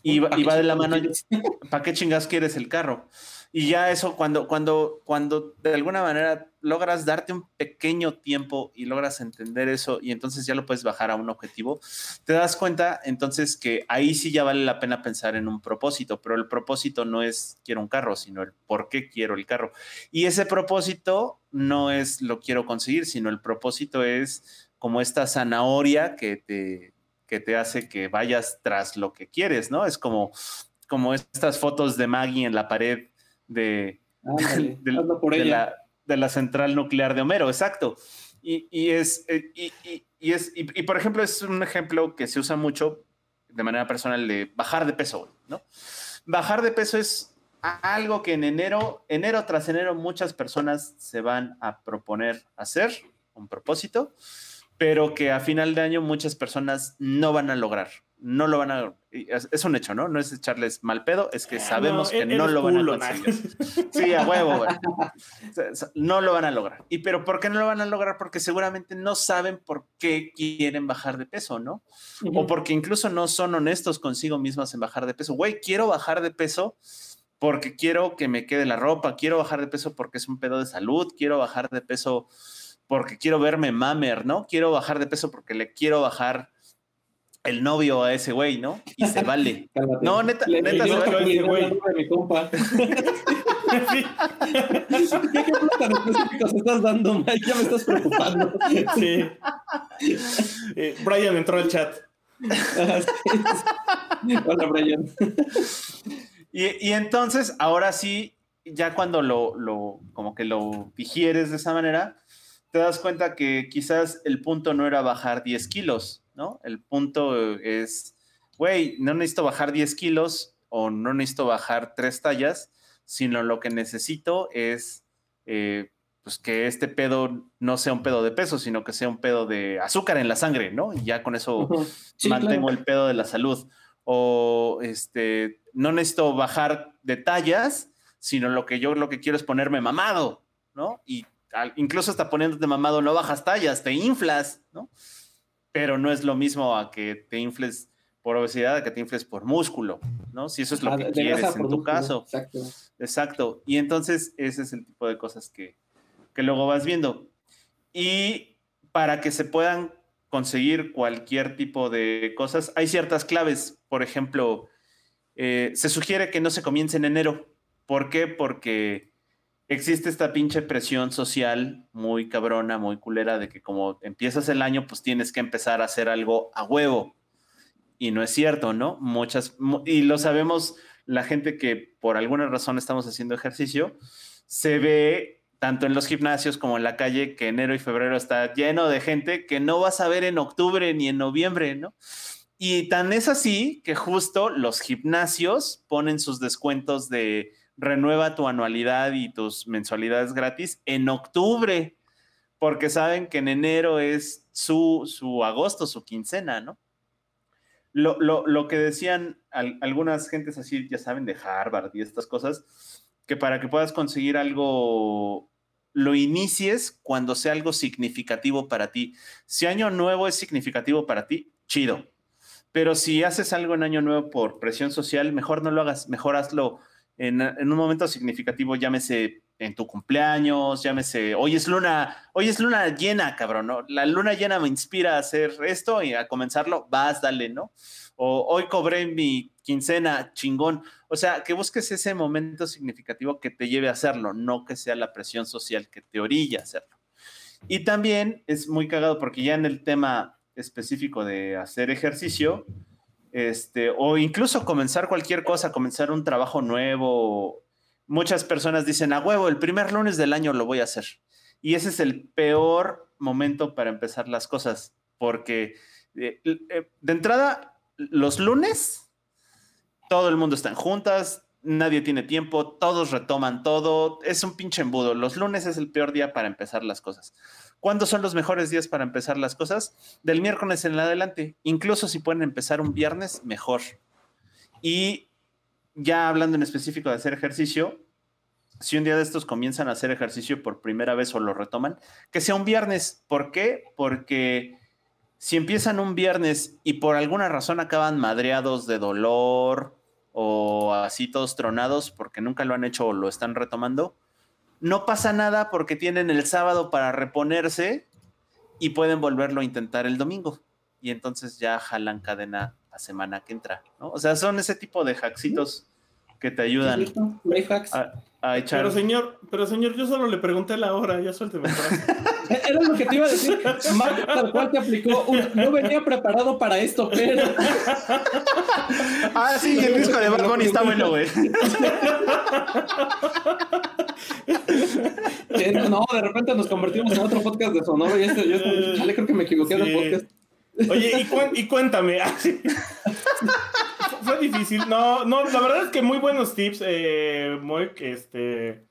Y, y va de la mano, ¿para qué chingados quieres el carro? Y ya eso, cuando, cuando, cuando de alguna manera logras darte un pequeño tiempo y logras entender eso y entonces ya lo puedes bajar a un objetivo, te das cuenta entonces que ahí sí ya vale la pena pensar en un propósito, pero el propósito no es quiero un carro, sino el por qué quiero el carro. Y ese propósito no es lo quiero conseguir, sino el propósito es como esta zanahoria que te, que te hace que vayas tras lo que quieres, ¿no? Es como, como estas fotos de Maggie en la pared de, de, la, central nuclear de Homero, exacto. Y, es, eh, y, es y, por ejemplo, es un ejemplo que se usa mucho de manera personal de bajar de peso, ¿no? Bajar de peso es algo que en enero, enero tras enero, muchas personas se van a proponer hacer, un propósito, pero que a final de año muchas personas no van a lograr no lo van a. Es, un hecho, ¿no? No es echarles mal pedo, es que ah, sabemos que no lo van a conseguir. Sí, a huevo, güey. No lo van a lograr. ¿Y pero por qué no lo van a lograr? Porque seguramente no saben por qué quieren bajar de peso, ¿no? O porque incluso no son honestos consigo mismos en bajar de peso. Güey, quiero bajar de peso porque quiero que me quede la ropa, quiero bajar de peso porque es un pedo de salud, quiero bajar de peso porque quiero verme mamer, ¿no? Quiero bajar de peso porque le quiero bajar el novio a ese güey, ¿no? Y se vale. no, neta, neta se vale. Güey. mi compa. ¿Qué tan específicos estás dando, Mike? Ya me estás preocupando. Sí. Eh, Brian entró al chat. Hola, Brian. Y, y, entonces, ahora sí, ya cuando lo, lo, como que lo digieres de esa manera, te das cuenta que quizás el punto no era bajar 10 kilos, ¿no? El punto es, güey, no necesito bajar 10 kilos o no necesito bajar tres tallas, sino lo que necesito es eh, pues que este pedo no sea un pedo de peso, sino que sea un pedo de azúcar en la sangre, ¿no? Y ya con eso mantengo el pedo de la salud. O este, no necesito bajar de tallas, sino lo que yo lo que quiero es ponerme mamado, ¿no? Y incluso hasta poniéndote mamado no bajas tallas, te inflas, ¿no? Pero no es lo mismo a que te infles por obesidad, a que te infles por músculo, ¿no? Si eso es lo ah, que quieres en tu caso. Exacto. Exacto. Y entonces ese es el tipo de cosas que, que luego vas viendo. Y para que se puedan conseguir cualquier tipo de cosas, hay ciertas claves. Por ejemplo, eh, se sugiere que no se comience en enero. ¿Por qué? Porque existe esta pinche presión social muy cabrona, muy culera, de que como empiezas el año, pues tienes que empezar a hacer algo a huevo. y no es cierto, ¿no? Muchas, y lo sabemos la gente que por alguna razón estamos haciendo ejercicio, se ve tanto en los gimnasios como en la calle que enero y febrero está lleno de gente que no vas a ver en octubre ni en noviembre, ¿no? Y tan es así que justo los gimnasios ponen sus descuentos de renueva tu anualidad y tus mensualidades gratis en octubre, porque saben que en enero es su, su agosto, su quincena, ¿no? Lo, lo, lo que decían algunas gentes así, ya saben, de Harvard y estas cosas, que para que puedas conseguir algo, lo inicies cuando sea algo significativo para ti. Si año nuevo es significativo para ti, chido. Pero si haces algo en año nuevo por presión social, mejor no lo hagas, mejor hazlo en, un momento significativo, llámese en tu cumpleaños, llámese, hoy es luna, hoy es luna llena, cabrón. La luna llena me inspira a hacer esto y a comenzarlo, vas, dale, ¿no? O hoy cobré mi quincena, chingón. O sea, que busques ese momento significativo que te lleve a hacerlo, no que sea la presión social que te orilla a hacerlo. Y también es muy cagado porque ya en el tema específico de hacer ejercicio, este, o incluso comenzar cualquier cosa, comenzar un trabajo nuevo, muchas personas dicen, a huevo, el primer lunes del año lo voy a hacer. Y ese es el peor momento para empezar las cosas, porque eh, eh, de entrada, los lunes, todo el mundo está en juntas, nadie tiene tiempo, todos retoman todo, es un pinche embudo. Los lunes es el peor día para empezar las cosas. ¿Cuándo son los mejores días para empezar las cosas? Del miércoles en adelante. Incluso si pueden empezar un viernes, mejor. Y ya hablando en específico de hacer ejercicio, si un día de estos comienzan a hacer ejercicio por primera vez o lo retoman, que sea un viernes. ¿Por qué? Porque si empiezan un viernes y por alguna razón acaban madreados de dolor o así todos tronados porque nunca lo han hecho o lo están retomando, no pasa nada porque tienen el sábado para reponerse y pueden volverlo a intentar el domingo. Y entonces ya jalan cadena la semana que entra, ¿no? O sea, son ese tipo de hacksitos que te ayudan a, echar. Pero señor, pero señor, yo solo le pregunté la hora, ya suélteme. Era lo que te iba a decir. Mark tal cual te aplicó. no venía preparado para esto, pero. ah, sí, el disco de Bad está bueno, güey. no, de repente nos convertimos en otro podcast de Sonoro y este, yo, creo que me equivoqué de podcast. Oye, y, cuéntame. Ah, fue difícil. No, no, la verdad es que muy buenos tips, eh, muy, este,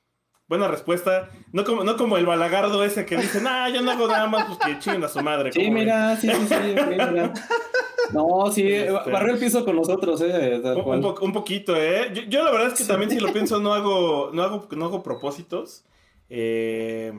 buena respuesta. No como, no como el balagardo ese que dice, nah, yo no hago nada más pues que chinguen a su madre. Sí, mira, sí, sí, sí, mira. No, sí, este, barrió el piso con nosotros, eh. Un, un, poquito, eh. Yo, la verdad es que también si lo pienso no hago, no hago, no hago propósitos. Eh,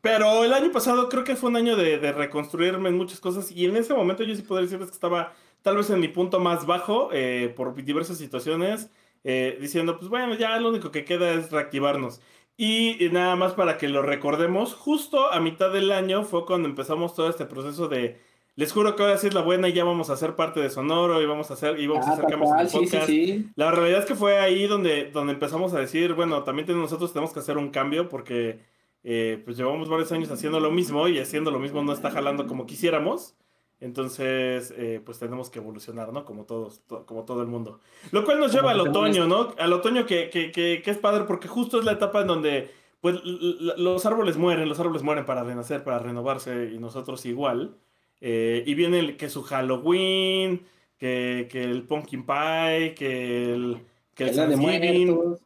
pero el año pasado creo que fue un año de, de, reconstruirme en muchas cosas y en ese momento yo sí podría decirles que estaba tal vez en mi punto más bajo eh, por diversas situaciones, eh, diciendo, pues bueno, ya lo único que queda es reactivarnos. Y, nada más para que lo recordemos, justo a mitad del año fue cuando empezamos todo este proceso de, les juro que ahora sí es la buena y ya vamos a ser parte de Sonoro y vamos a hacer, y vamos a hacer cambios en podcast. La realidad es que fue ahí donde, donde empezamos a decir, bueno, también nosotros tenemos que hacer un cambio porque eh, pues llevamos varios años haciendo lo mismo y haciendo lo mismo no está jalando como quisiéramos. Entonces, eh, pues tenemos que evolucionar, ¿no? Como todos, como todo el mundo. Lo cual nos lleva al otoño, ¿no? Al otoño que, que, que, que, es padre porque justo es la etapa en donde, pues, los árboles mueren, los árboles mueren para renacer, para renovarse y nosotros igual. Eh, y viene el, que su Halloween, que, que el Pumpkin Pie, que el, que el Thanksgiving.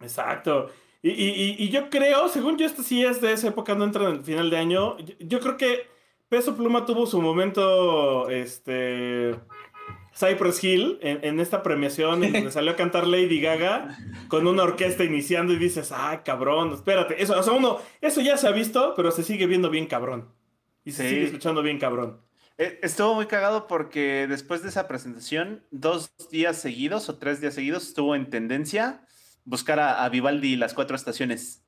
Exacto. Y, y, y, yo creo, según yo, esto sí es de esa época, no entra en el final de año. yo creo que Peso Pluma tuvo su momento, este, Cypress Hill, en, esta premiación en donde salió a cantar Lady Gaga con una orquesta iniciando y dices, ah, cabrón, espérate. Eso, o sea, uno, eso ya se ha visto, pero se sigue viendo bien cabrón. Y se sigue escuchando bien cabrón. Eh, estuvo muy cagado porque después de esa presentación, dos días seguidos o tres días seguidos, estuvo en tendencia buscar a, Vivaldi las cuatro estaciones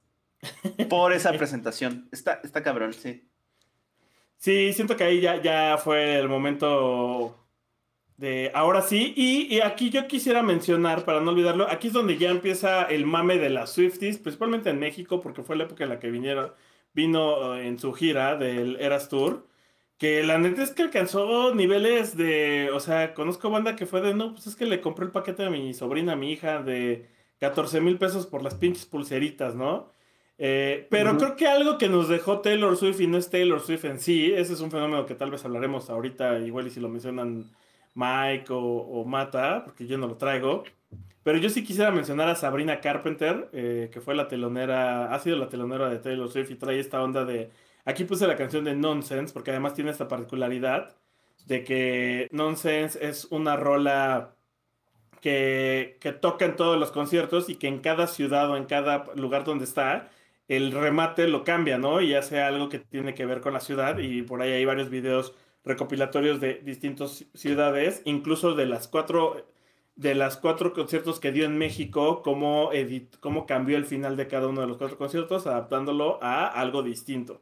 por esa presentación. Está, está cabrón, sí. Sí, siento que ahí ya, ya fue el momento de ahora sí. Y, aquí yo quisiera mencionar, para no olvidarlo, aquí es donde ya empieza el mame de las Swifties, principalmente en México, porque fue la época en la que vinieron, vino eh, en su gira del Eras Tour. que la neta es que alcanzó niveles de, o sea, conozco banda que fue de, no, pues es que le compré el paquete a mi sobrina, a mi hija, de 14 mil pesos por las pinches pulseritas, ¿no? Eh, pero creo que algo que nos dejó Taylor Swift y no es Taylor Swift en sí, ese es un fenómeno que tal vez hablaremos ahorita, igual y si lo mencionan Mike o, Mata, porque yo no lo traigo. Pero yo sí quisiera mencionar a Sabrina Carpenter, eh, que fue la telonera, ha sido la telonera de Taylor Swift y trae esta onda de Aquí puse la canción de Nonsense, porque además tiene esta particularidad de que Nonsense es una rola que, toca en todos los conciertos y que en cada ciudad o en cada lugar donde está, el remate lo cambia, ¿no? Y hace algo que tiene que ver con la ciudad y por ahí hay varios videos recopilatorios de distintas ciudades, incluso de las cuatro de las cuatro conciertos que dio en México, cómo, cómo cambió el final de cada uno de los cuatro conciertos, adaptándolo a algo distinto.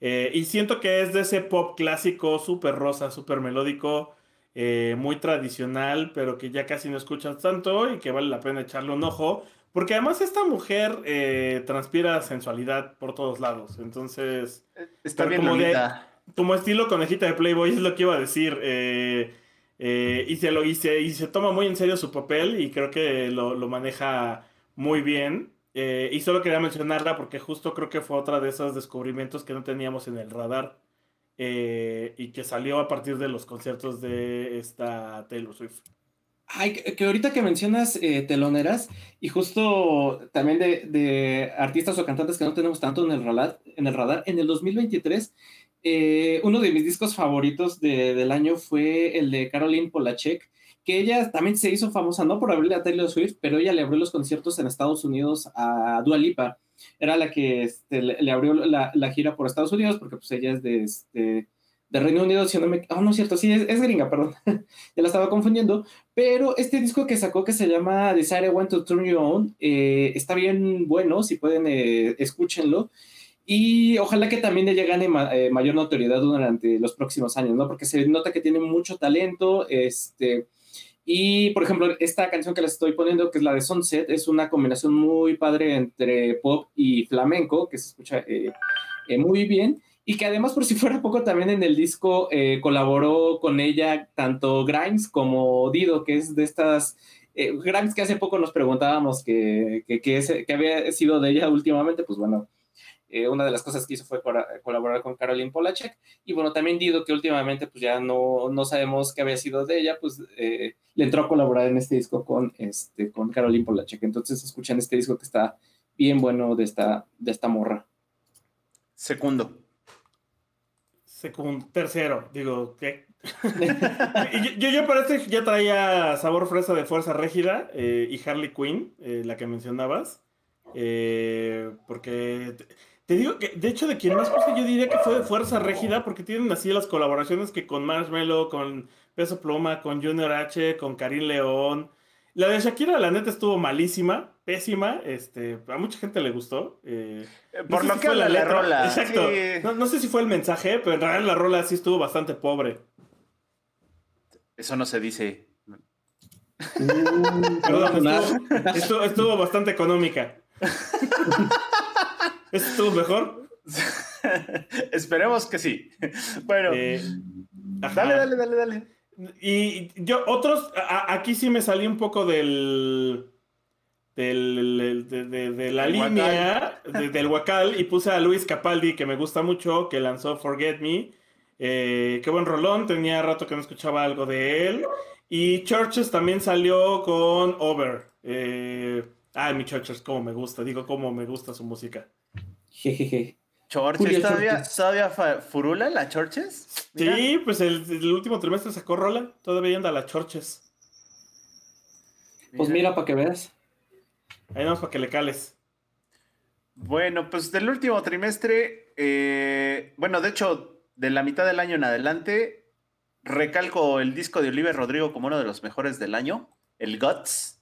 Eh, y siento que es de ese pop clásico, súper rosa, súper melódico, eh, muy tradicional, pero que ya casi no escuchas tanto y que vale la pena echarle un ojo. Porque además esta mujer eh, transpira sensualidad por todos lados. Entonces... Está bien como, como estilo conejita de Playboy es lo que iba a decir. y, se lo, y, y se toma muy en serio su papel y creo que lo, lo maneja muy bien. Eh, y solo quería mencionarla porque justo creo que fue otra de esos descubrimientos que no teníamos en el radar eh, y que salió a partir de los conciertos de esta Taylor Swift. Ay, que ahorita que mencionas eh, teloneras y justo también de, artistas o cantantes que no tenemos tanto en el radar, en el, radar, en el 2023, uno de mis discos favoritos del año fue el de Caroline Polachek, que ella también se hizo famosa, no por abrirle a Taylor Swift, pero ella le abrió los conciertos en Estados Unidos a Dua Lipa. Era la que este, le, abrió la, gira por Estados Unidos, porque pues ella es de, este, de Reino Unido, si no me... Oh, no es cierto, sí, es, gringa, perdón. ya la estaba confundiendo. Pero este disco que sacó, que se llama Desire I Want to Turn You On, eh, está bien bueno, si pueden, eh, escúchenlo. Y ojalá que también ella gane eh, mayor notoriedad durante los próximos años, ¿no? Porque se nota que tiene mucho talento, este y, por ejemplo, esta canción que les estoy poniendo, que es la de Sunset, es una combinación muy padre entre pop y flamenco, que se escucha eh, eh, muy bien. Y que además, por si fuera poco, también en el disco eh, colaboró con ella tanto Grimes como Dido, que es de estas... Grimes que hace poco nos preguntábamos que, que, que había sido de ella últimamente, pues bueno, eh, una de las cosas que hizo fue colaborar con Caroline Polachek. Y bueno, también Dido, que últimamente pues ya no, no sabemos qué había sido de ella, pues eh, le entró a colaborar en este disco con, este, con Caroline Polachek. Entonces escuchan este disco que está bien bueno de esta, de esta morra. Segundo. Segundo, tercero, digo, ¿qué? yo, yo, parece que ya traía sabor fresa de Fuerza Régida eh, y Harley Quinn, la que mencionabas. porque te digo que, de hecho, de quien más puse, yo diría que fue de Fuerza Régida, porque tienen así las colaboraciones que con Marshmello, con Peso Pluma, con Junior H, con Karim León. La de Shakira, la neta, estuvo malísima, pésima. Este, a mucha gente le gustó. Eh, Por lo que fue la, rola. Exacto. No, sé si fue el mensaje, pero en realidad la rola sí estuvo bastante pobre. Eso no se dice. Perdón, estuvo, estuvo bastante económica. ¿Eso estuvo mejor? Esperemos que sí. Bueno, eh, dale, dale, dale, dale. Y yo, otros, aquí sí me salí un poco del. del de, la línea del Huacal y puse a Luis Capaldi, que me gusta mucho, que lanzó Forget Me. Eh, qué buen rolón, tenía rato que no escuchaba algo de él. Y Churches también salió con Over. Eh, ay, mi Churches, cómo me gusta, digo, cómo me gusta su música. Jejeje. ¿Chorches todavía, todavía furula la Chorches? Sí, pues el, último trimestre sacó rola, todavía anda la Chorches. Pues mira, para que veas. Ahí vamos para que le cales. Bueno, pues del último trimestre, eh, bueno, de hecho, de la mitad del año en adelante, recalco el disco de Oliver Rodrigo como uno de los mejores del año, el Guts.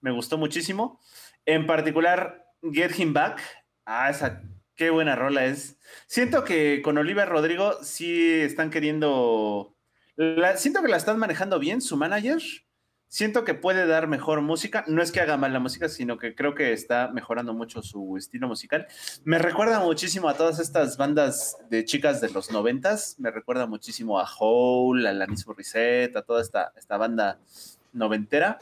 Me gustó muchísimo. En particular, Get Him Back, Ah, esa, qué buena rola es. Siento que con Oliver Rodrigo sí están queriendo. siento que la están manejando bien su manager. siento que puede dar mejor música. No es que haga mal la música, sino que creo que está mejorando mucho su estilo musical. Me recuerda muchísimo a todas estas bandas de chicas de los noventas. Me recuerda muchísimo a Hole, a Lanis Morissette, a toda esta, esta banda noventera.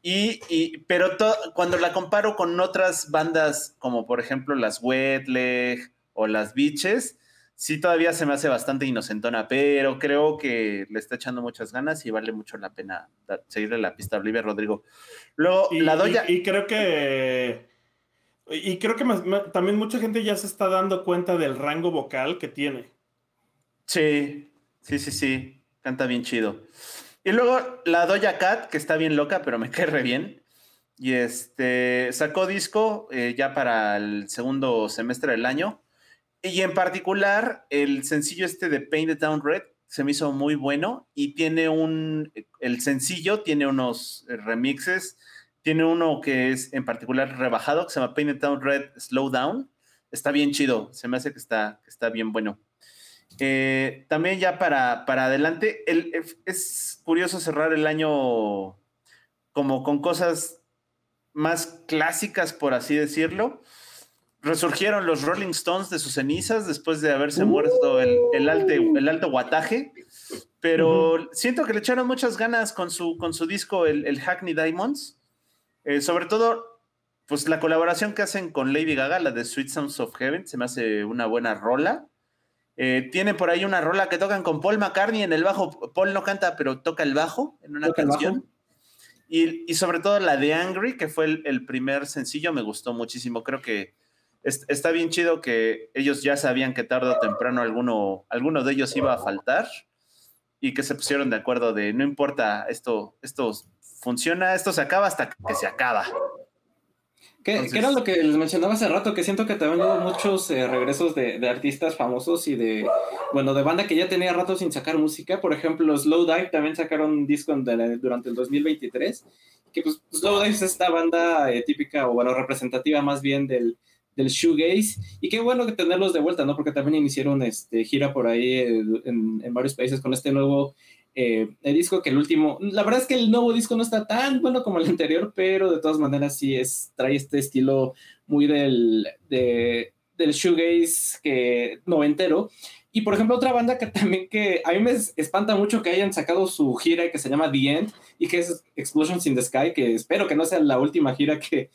Y, pero cuando la comparo con otras bandas, como por ejemplo las Wetleg o las Beaches, sí todavía se me hace bastante inocentona, pero creo que le está echando muchas ganas y vale mucho la pena seguirle la pista a Olivia Rodrigo. Luego, la doya... Y, creo que... Y creo que también mucha gente ya se está dando cuenta del rango vocal que tiene. Sí, sí, sí, sí. Canta bien chido. Y luego la Doja Cat, que está bien loca, pero me cae bien. Y este sacó disco eh, ya para el segundo semestre del año. Y en particular, el sencillo este de Painted Down Red se me hizo muy bueno y tiene un, el sencillo tiene unos remixes, tiene uno que es en particular rebajado, que se llama Painted Down Red Slow Down. Está bien chido, se me hace que está, que está bien bueno. Eh, también ya para, para adelante, el, es curioso cerrar el año como con cosas más clásicas, por así decirlo. Resurgieron los Rolling Stones de sus cenizas después de haberse muerto el, el, el alto guataje, pero siento que le echaron muchas ganas con su, con su disco, el, Hackney Diamonds. Eh, sobre todo, pues la colaboración que hacen con Lady Gaga, la de Sweet Sounds of Heaven, se me hace una buena rola. Eh, tiene por ahí una rola que tocan con Paul McCartney en el bajo. Paul no canta, pero toca el bajo en una canción. Y, sobre todo la de Angry, que fue el, primer sencillo, me gustó muchísimo. Creo que está bien chido que ellos ya sabían que tarde o temprano alguno, alguno de ellos iba a faltar y que se pusieron de acuerdo de no importa, esto, esto funciona, esto se acaba hasta que se acaba. Que, era lo que les mencionaba hace rato, que siento que también hubo muchos eh, regresos de, de, artistas famosos y de, bueno, de banda que ya tenía rato sin sacar música. Por ejemplo, Slow Dive también sacaron un disco durante el 2023. Que pues Slow Dive es esta banda eh, típica, o bueno, representativa más bien del, del shoegaze. Y qué bueno que tenerlos de vuelta, ¿no? Porque también iniciaron este, gira por ahí eh, en, en varios países con este nuevo eh, el disco que el último, la verdad es que el nuevo disco no está tan bueno como el anterior, pero de todas maneras sí es, trae este estilo muy del, de, del shoegaze que noventero. Y por ejemplo, otra banda que también que a mí me espanta mucho que hayan sacado su gira que se llama The End y que es Explosions in the Sky, que espero que no sea la última gira que,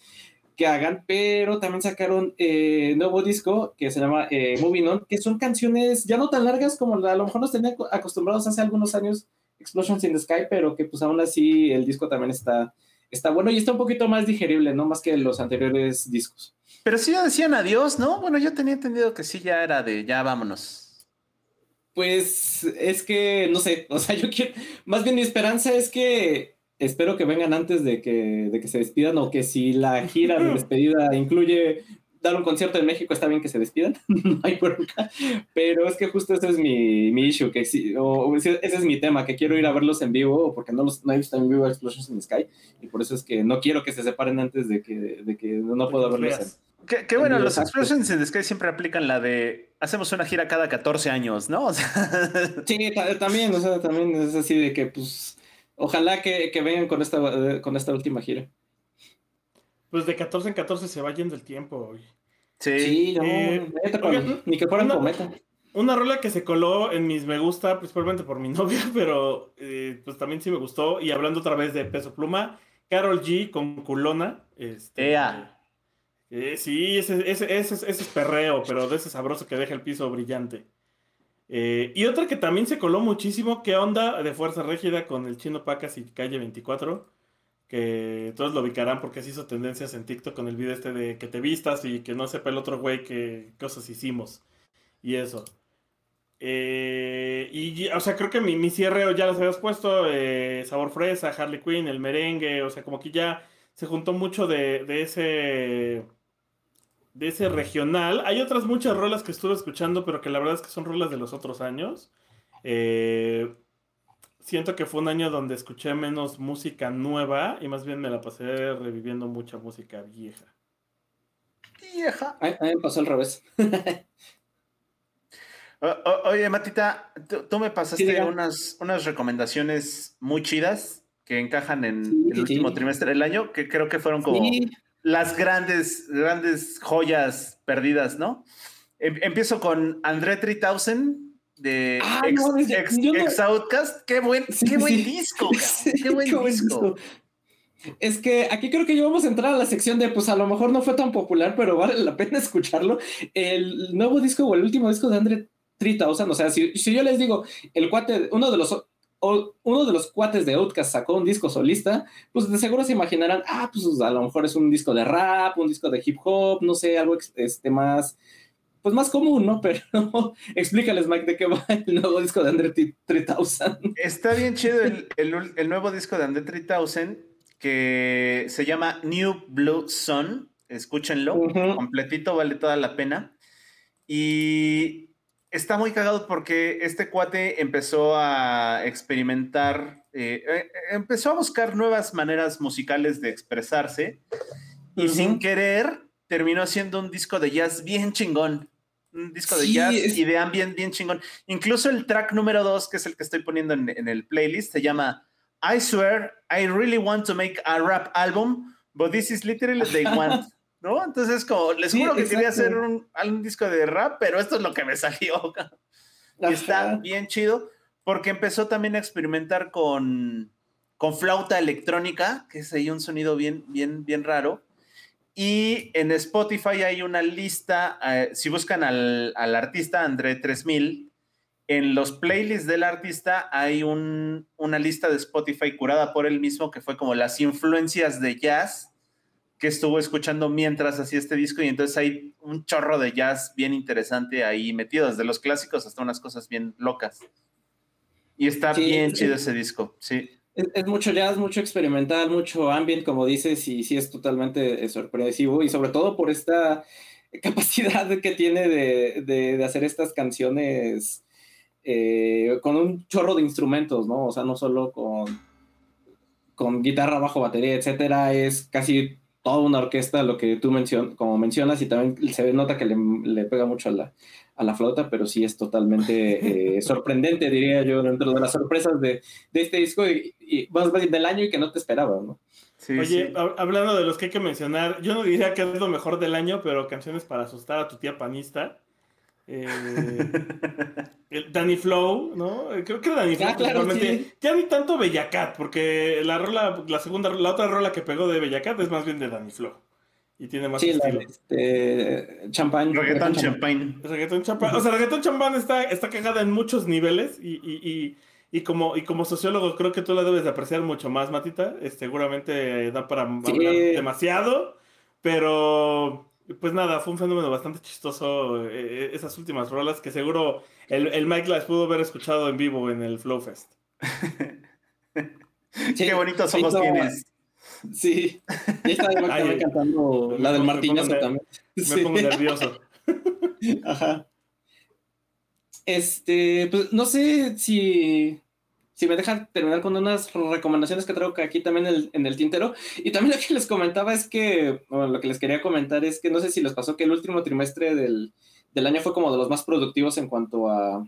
que hagan, pero también sacaron eh, nuevo disco que se llama eh, Moving On, que son canciones ya no tan largas como a lo mejor nos tenían acostumbrados hace algunos años Explosions in the Sky, pero que pues aún así el disco también está, está bueno y está un poquito más digerible, ¿no? Más que los anteriores discos. Pero sí ya decían adiós, ¿no? Bueno, yo tenía entendido que sí ya era de ya vámonos. Pues es que, no sé, o sea, yo quiero, más bien mi esperanza es que espero que vengan antes de que, de que se despidan o que si la gira de despedida incluye dar un concierto en México, está bien que se despidan, no hay bronca, pero es que justo ese es mi, mi issue, que o, ese es mi tema, que quiero ir a verlos en vivo, porque no, los, no he visto en vivo Explosions in the Sky, y por eso es que no quiero que se separen antes de que, de que no pueda verlos en, Qué, bueno, los Explosions in the Sky siempre aplican la de hacemos una gira cada 14 años, ¿no? sí, también, o sea, también es así de que, pues, ojalá que, que vengan con esta, con esta última gira. Pues de 14 en 14 se va yendo el tiempo. Sí, no, eh, ni que fuera una, Una rola que se coló en mis me gusta, principalmente por mi novia, pero eh, pues también sí me gustó. Y hablando otra vez de peso pluma, Carol G con culona. Este, eh, sí, ese, ese, ese, es perreo, pero de ese sabroso que deja el piso brillante. Y otra que también se coló muchísimo, ¿qué onda de Fuerza Régida con el Chino Pacas y Calle 24? que todos lo ubicarán porque se hizo tendencias en TikTok con el video este de que te vistas y que no sepa el otro güey qué cosas hicimos. Y eso. Eh, y, o sea, creo que mi, mi cierre ya los habías puesto, eh, Sabor Fresa, Harley Quinn, el merengue, o sea, como que ya se juntó mucho de, de ese de ese regional. Hay otras muchas rolas que estuve escuchando, pero que la verdad es que son rolas de los otros años. Eh, siento que fue un año donde escuché menos música nueva y más bien me la pasé reviviendo mucha música vieja. Vieja. A, mí me pasó al revés. oye, Matita, tú, me pasaste unas, unas recomendaciones muy chidas que encajan en el último trimestre del año, que creo que fueron como las grandes, grandes joyas perdidas, ¿no? Em, empiezo con André 3000 de ah, ex, Outcast. Qué buen, qué buen disco, qué buen disco. Es que aquí creo que ya vamos a entrar a la sección de, pues a lo mejor no fue tan popular, pero vale la pena escucharlo. El nuevo disco o el último disco de André 3000, o sea, si, si yo les digo, el cuate, uno de los uno de los cuates de Outcast sacó un disco solista, pues de seguro se imaginarán, ah, pues a lo mejor es un disco de rap, un disco de hip hop, no sé, algo este, más, pues más común, ¿no? Pero explícales, Mike, de qué va el nuevo disco de Andre 3000. Está bien chido el, nuevo disco de Andre 3000 que se llama New Blue Sun. Escúchenlo, completito, vale toda la pena. Y está muy cagado porque este cuate empezó a experimentar, eh, eh, empezó a buscar nuevas maneras musicales de expresarse y sin querer terminó haciendo un disco de jazz bien chingón. Un disco de jazz y de ambient bien chingón. Incluso el track número dos, que es el que estoy poniendo en, en el playlist, se llama I swear I really want to make a rap album, but this is literally they want. ¿no? Entonces, como, les juro que quería hacer un, disco de rap, pero esto es lo que me salió. y está bien chido, porque empezó también a experimentar con, con flauta electrónica, que es ahí un sonido bien, bien, bien raro. Y en Spotify hay una lista, eh, si buscan al, al, artista André 3000, en los playlists del artista hay un, una lista de Spotify curada por él mismo que fue como las influencias de jazz que estuvo escuchando mientras hacía este disco y entonces hay un chorro de jazz bien interesante ahí metido, desde los clásicos hasta unas cosas bien locas. Y está bien chido ese disco, sí. Es, mucho jazz, mucho experimental, mucho ambient, como dices, y sí es totalmente eh, sorpresivo y sobre todo por esta capacidad que tiene de, hacer estas canciones eh, con un chorro de instrumentos, ¿no? O sea, no solo con, con guitarra, bajo, batería, etcétera, es casi toda una orquesta, lo que tú mencionas, como mencionas, y también se nota que le, pega mucho a la, a la flauta, pero sí es totalmente eh, sorprendente, diría yo, dentro de las sorpresas de, de este disco y, y más del año y que no te esperaba, ¿no? Oye, hablando de los que hay que mencionar, yo no diría que es lo mejor del año, pero canciones para asustar a tu tía panista. Eh, Danny Flow, ¿no? Creo que Danny Flow ah, Ya ni tanto Bellacat, porque la rola, la segunda, la otra rola que pegó de Bellacat es más bien de Danny Flow. Y tiene más estilo. este, champán. Reggaeton champán. Reggaeton champán. O sea, reggaeton champán está, está cagada en muchos niveles y, y, y, como, y como sociólogo creo que tú la debes de apreciar mucho más, Matita. seguramente da para hablar demasiado, pero pues nada, fue un fenómeno bastante chistoso eh, esas últimas rolas que seguro el, el, Mike las pudo haber escuchado en vivo en el Flow Fest. Qué bonitos ojos tienes. Sí, y estaba también cantando la del Martínez también. Me pongo nervioso. Ajá. Este, pues no sé si si me dejan terminar con unas recomendaciones que traigo aquí también en el, tintero. Y también lo que les comentaba es que, bueno, lo que les quería comentar es que no sé si les pasó que el último trimestre del, del año fue como de los más productivos en cuanto a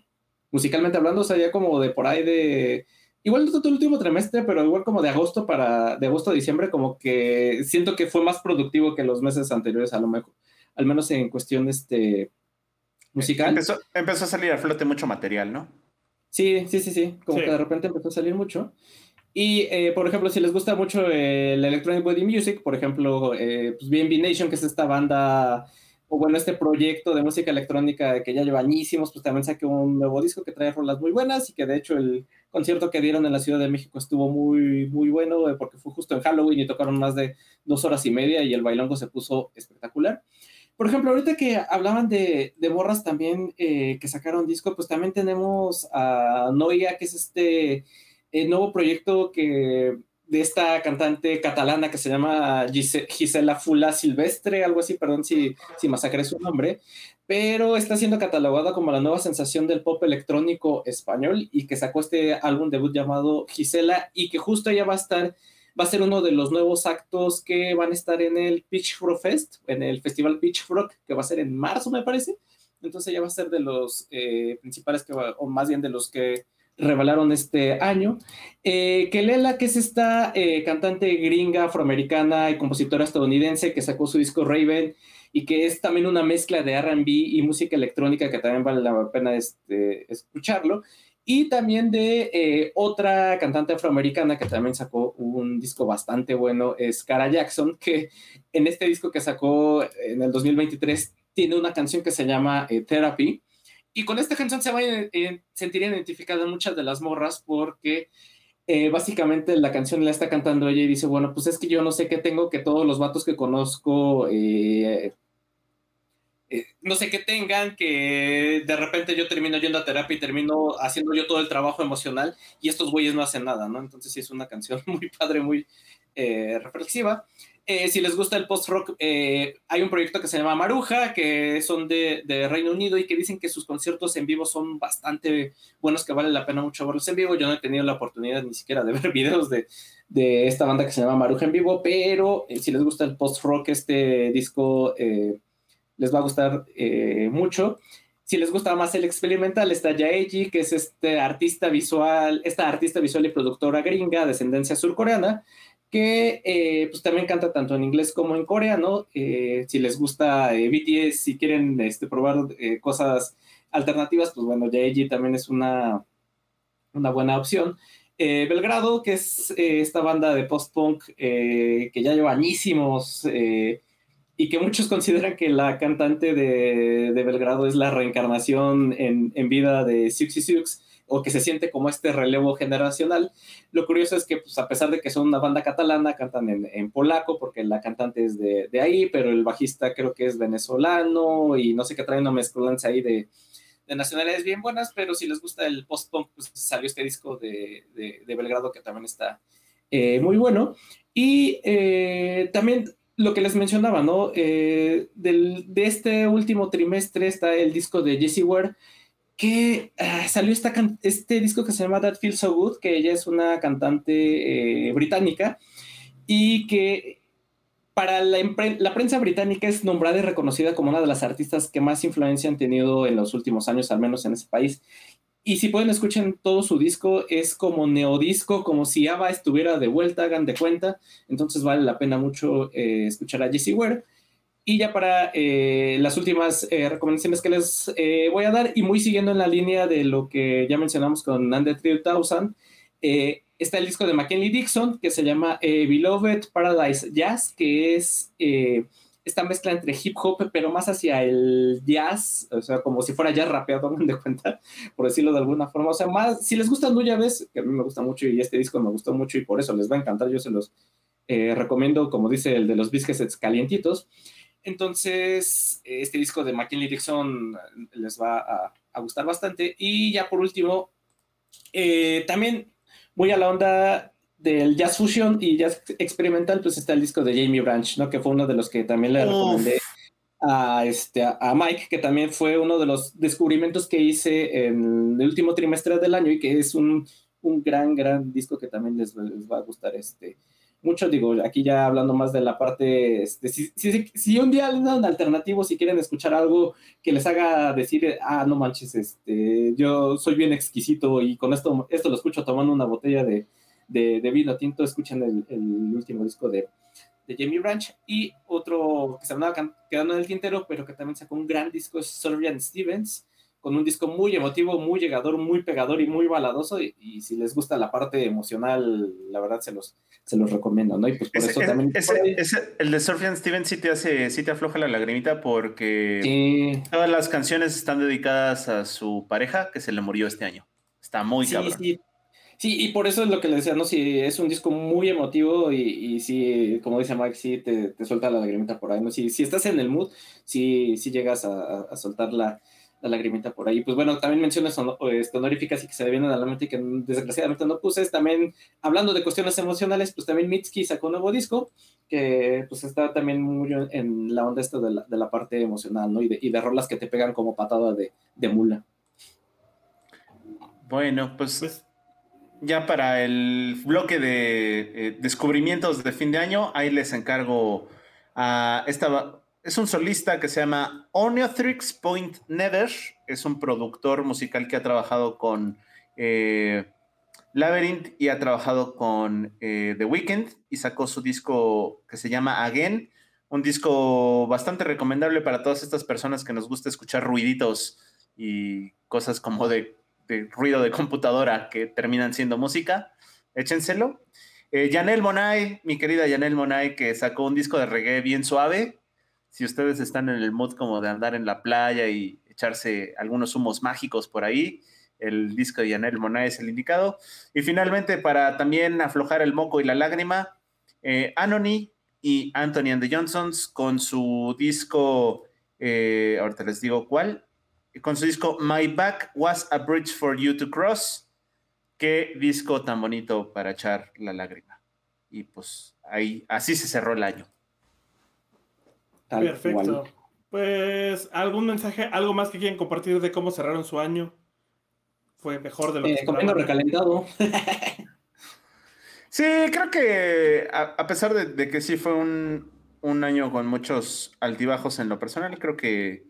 musicalmente hablando, o sea, ya como de por ahí de... Igual no todo el último trimestre, pero igual como de agosto para, de agosto a diciembre, como que siento que fue más productivo que los meses anteriores, a lo mejor, al menos en cuestión este, musical. Empezó, empezó a salir a flote mucho material, ¿no? Sí, sí, sí, sí. Como que de repente empezó a salir mucho. Y, eh, por ejemplo, si les gusta mucho el Electronic Body Music, por ejemplo, eh, pues BNB Nation, que es esta banda, o bueno, este proyecto de música electrónica que ya lleva añísimos, pues también saqué un nuevo disco que trae rolas muy buenas y que de hecho el concierto que dieron en la Ciudad de México estuvo muy, muy bueno eh, porque fue justo en Halloween y tocaron más de dos horas y media y el bailongo se puso espectacular. Por ejemplo, ahorita que hablaban de, de morras también eh, que sacaron disco, pues también tenemos a Noia, que es este eh, nuevo proyecto que de esta cantante catalana que se llama Gisela Fula Silvestre, algo así, perdón si, si masacré su nombre, pero está siendo catalogada como la nueva sensación del pop electrónico español y que sacó este álbum debut llamado Gisela y que justo ella va a estar va a ser uno de los nuevos actos que van a estar en el Pitch Fest, en el Festival Pitch que va a ser en marzo, me parece. Entonces ya va a ser de los eh, principales que o más bien de los que revelaron este año. Eh, Kelela, que es esta eh, cantante gringa afroamericana y compositora estadounidense que sacó su disco Raven y que es también una mezcla de RB y música electrónica que también vale la pena este, escucharlo. Y también de eh, otra cantante afroamericana que también sacó un disco bastante bueno, es Cara Jackson, que en este disco que sacó en el 2023 tiene una canción que se llama eh, Therapy. Y con esta canción se van a sentir identificadas muchas de las morras porque eh, básicamente la canción la está cantando ella y dice, bueno, pues es que yo no sé qué tengo, que todos los vatos que conozco, eh, no sé qué tengan, que de repente yo termino yendo a terapia y termino haciendo yo todo el trabajo emocional y estos güeyes no hacen nada, ¿no? Entonces sí es una canción muy padre, muy reflexiva. Eh, si les gusta el post-rock, eh, hay un proyecto que se llama Maruja, que son de, Reino Unido y que dicen que sus conciertos en vivo son bastante buenos, que vale la pena mucho verlos en vivo. Yo no he tenido la oportunidad ni siquiera de ver videos de, esta banda que se llama Maruja en vivo, pero eh, si les gusta el post-rock, este disco les va a gustar mucho. Si les gusta más el experimental, está Yaeji, que es este artista visual, esta artista visual y productora gringa, descendencia surcoreana, que eh, pues también canta tanto en inglés como en coreano. Eh, si les gusta eh, BTS, si quieren este, probar cosas alternativas, pues bueno, Yaeji también es una, una buena opción. Belgrado, que es esta banda de post-punk que ya lleva añísimos y que muchos consideran que la cantante de, de Belgrado es la reencarnación en, en vida de Siouxsie Sioux o que se siente como este relevo generacional. Lo curioso es que, pues, a pesar de que son una banda catalana, cantan en, polaco porque la cantante es de, ahí, pero el bajista creo que es venezolano y no sé qué trae una mezcolanza ahí de, nacionalidades bien buenas, pero si les gusta el post-punk, pues salió este disco de, Belgrado que también está eh, muy bueno. Y eh, también lo que les mencionaba, ¿no? Eh, de este último trimestre está el disco de Jessie Ware, que ah, salió este disco que se llama That Feels So Good, que ella es una cantante eh, británica y que para la, prensa británica es nombrada y reconocida como una de las artistas que más influencia han tenido en los últimos años, al menos en ese país. Y si pueden escuchar todo su disco, es como neodisco, como si ABBA estuviera de vuelta, hagan de cuenta. Entonces vale la pena mucho eh, escuchar a Jessie Ware. Y ya para eh, las últimas eh, recomendaciones que les eh, voy a dar, y muy siguiendo en la línea de lo que ya mencionamos con Under 3000, está el disco de McKinley Dixon que se llama Beloved Paradise Jazz, que es esta mezcla entre hip hop, pero más hacia el jazz, o sea, como si fuera jazz rapeado, de cuenta, por decirlo de alguna forma. O sea, más, si les gusta ya ves, que a mí me gusta mucho y este disco me gustó mucho y por eso les va a encantar, yo se los recomiendo, como dice el de los biscuits calientitos. Entonces, este disco de McKinley Dixon les va a, gustar bastante. Y ya por último, eh, también voy a la onda del jazz fusion y jazz experimental, pues está el disco de Jamie Branch, ¿no? Que fue uno de los que también le recomendé a, este, a Mike, que también fue uno de los descubrimientos que hice en el último trimestre del año y que es un, gran, gran disco que también les, les va a gustar este mucho, digo, aquí ya hablando más de la parte, este, si, si, un día dan alternativo, si quieren escuchar algo que les haga decir, ah, no manches, este, yo soy bien exquisito y con esto, esto lo escucho tomando una botella de, de, vino tinto, escuchen el, el último disco de, de Jamie Branch y otro que se andaba quedando en el tintero, pero que también sacó un gran disco es Sorbian Stevens, con un disco muy emotivo, muy llegador, muy pegador y muy baladoso. Y, si les gusta la parte emocional, la verdad se los, se los recomiendo, ¿no? Y pues por eso también. el de Surfian Steven sí te hace, sí te afloja la lagrimita porque todas las canciones están dedicadas a su pareja que se le murió este año. Está muy sí, Sí. Sí, y por eso es lo que le decía, ¿no? Si es un disco muy emotivo y, y si, como dice Mike, sí te, te suelta la lagrimita por ahí, ¿no? Si, si estás en el mood, sí, sí llegas a, a soltar la, la lagrimita por ahí. Pues bueno, también menciones este, honoríficas y que se vienen a la mente y que desgraciadamente no puse. También, hablando de cuestiones emocionales, pues también Mitski sacó un nuevo disco que pues está también muy en la onda esto de la, de la parte emocional, ¿no? Y de, y de rolas que te pegan como patada de, de mula. Bueno, pues, pues ya para el bloque de eh, descubrimientos de fin de año, ahí les encargo a esta es un solista que se llama Oniotrix Point Never. Es un productor musical que ha trabajado con eh, Labyrinth y ha trabajado con eh, The Weeknd y sacó su disco que se llama Again, un disco bastante recomendable para todas estas personas que nos gusta escuchar ruiditos y cosas como de, ruido de computadora que terminan siendo música. Échenselo. Eh, Janelle Monay, mi querida Janelle Monay, que sacó un disco de reggae bien suave. Si ustedes están en el mood como de andar en la playa y echarse algunos humos mágicos por ahí, el disco de Janelle Monay es el indicado. Y finalmente, para también aflojar el moco y la lágrima, eh, Anony y Anthony and the Johnsons con su disco, eh, ahorita les digo cuál, con su disco My Back Was a Bridge for You to Cross. Qué disco tan bonito para echar la lágrima. Y pues ahí, así se cerró el año. Perfecto. Pues, ¿algún mensaje, algo más que quieren compartir de cómo cerraron su año? Fue mejor de lo eh, que Comiendo recalentado. sí, creo que a, pesar de, que sí fue un, año con muchos altibajos en lo personal, creo que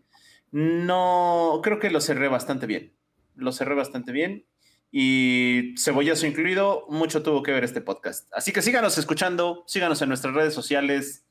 no, creo que lo cerré bastante bien. Lo cerré bastante bien y cebollazo incluido, mucho tuvo que ver este podcast. Así que síganos escuchando, síganos en nuestras redes sociales.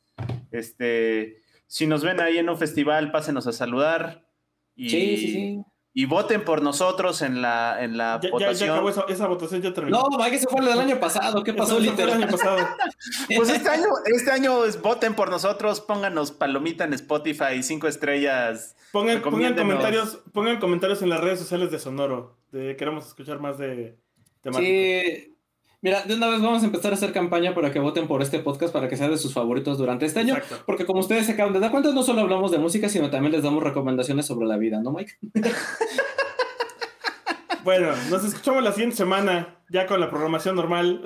Este, si nos ven ahí en un festival, pásenos a saludar. Y, sí, sí, sí. Y voten por nosotros en la, en la votación. Ya acabó esa, esa, votación, ya terminó. No, que se fue el del año pasado. ¿Qué pasó, literal? El año pasado. pues este año, este año es voten por nosotros, pónganos palomita en Spotify, cinco estrellas. Pongan, pongan comentarios, pongan comentarios en las redes sociales de Sonoro. De, queremos escuchar más de. Sí, Mira, de una vez vamos a empezar a hacer campaña para que voten por este podcast para que sea de sus favoritos durante este año. Porque como ustedes se acaban de dar cuenta, no solo hablamos de música, sino también les damos recomendaciones sobre la vida, ¿no, Mike? bueno, nos escuchamos la siguiente semana, ya con la programación normal.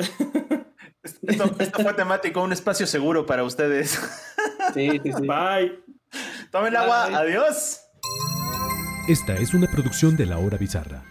Esto, fue temático, un espacio seguro para ustedes. Sí, sí, sí. Bye. Tomen agua, adiós. Esta es una producción de La Hora Bizarra.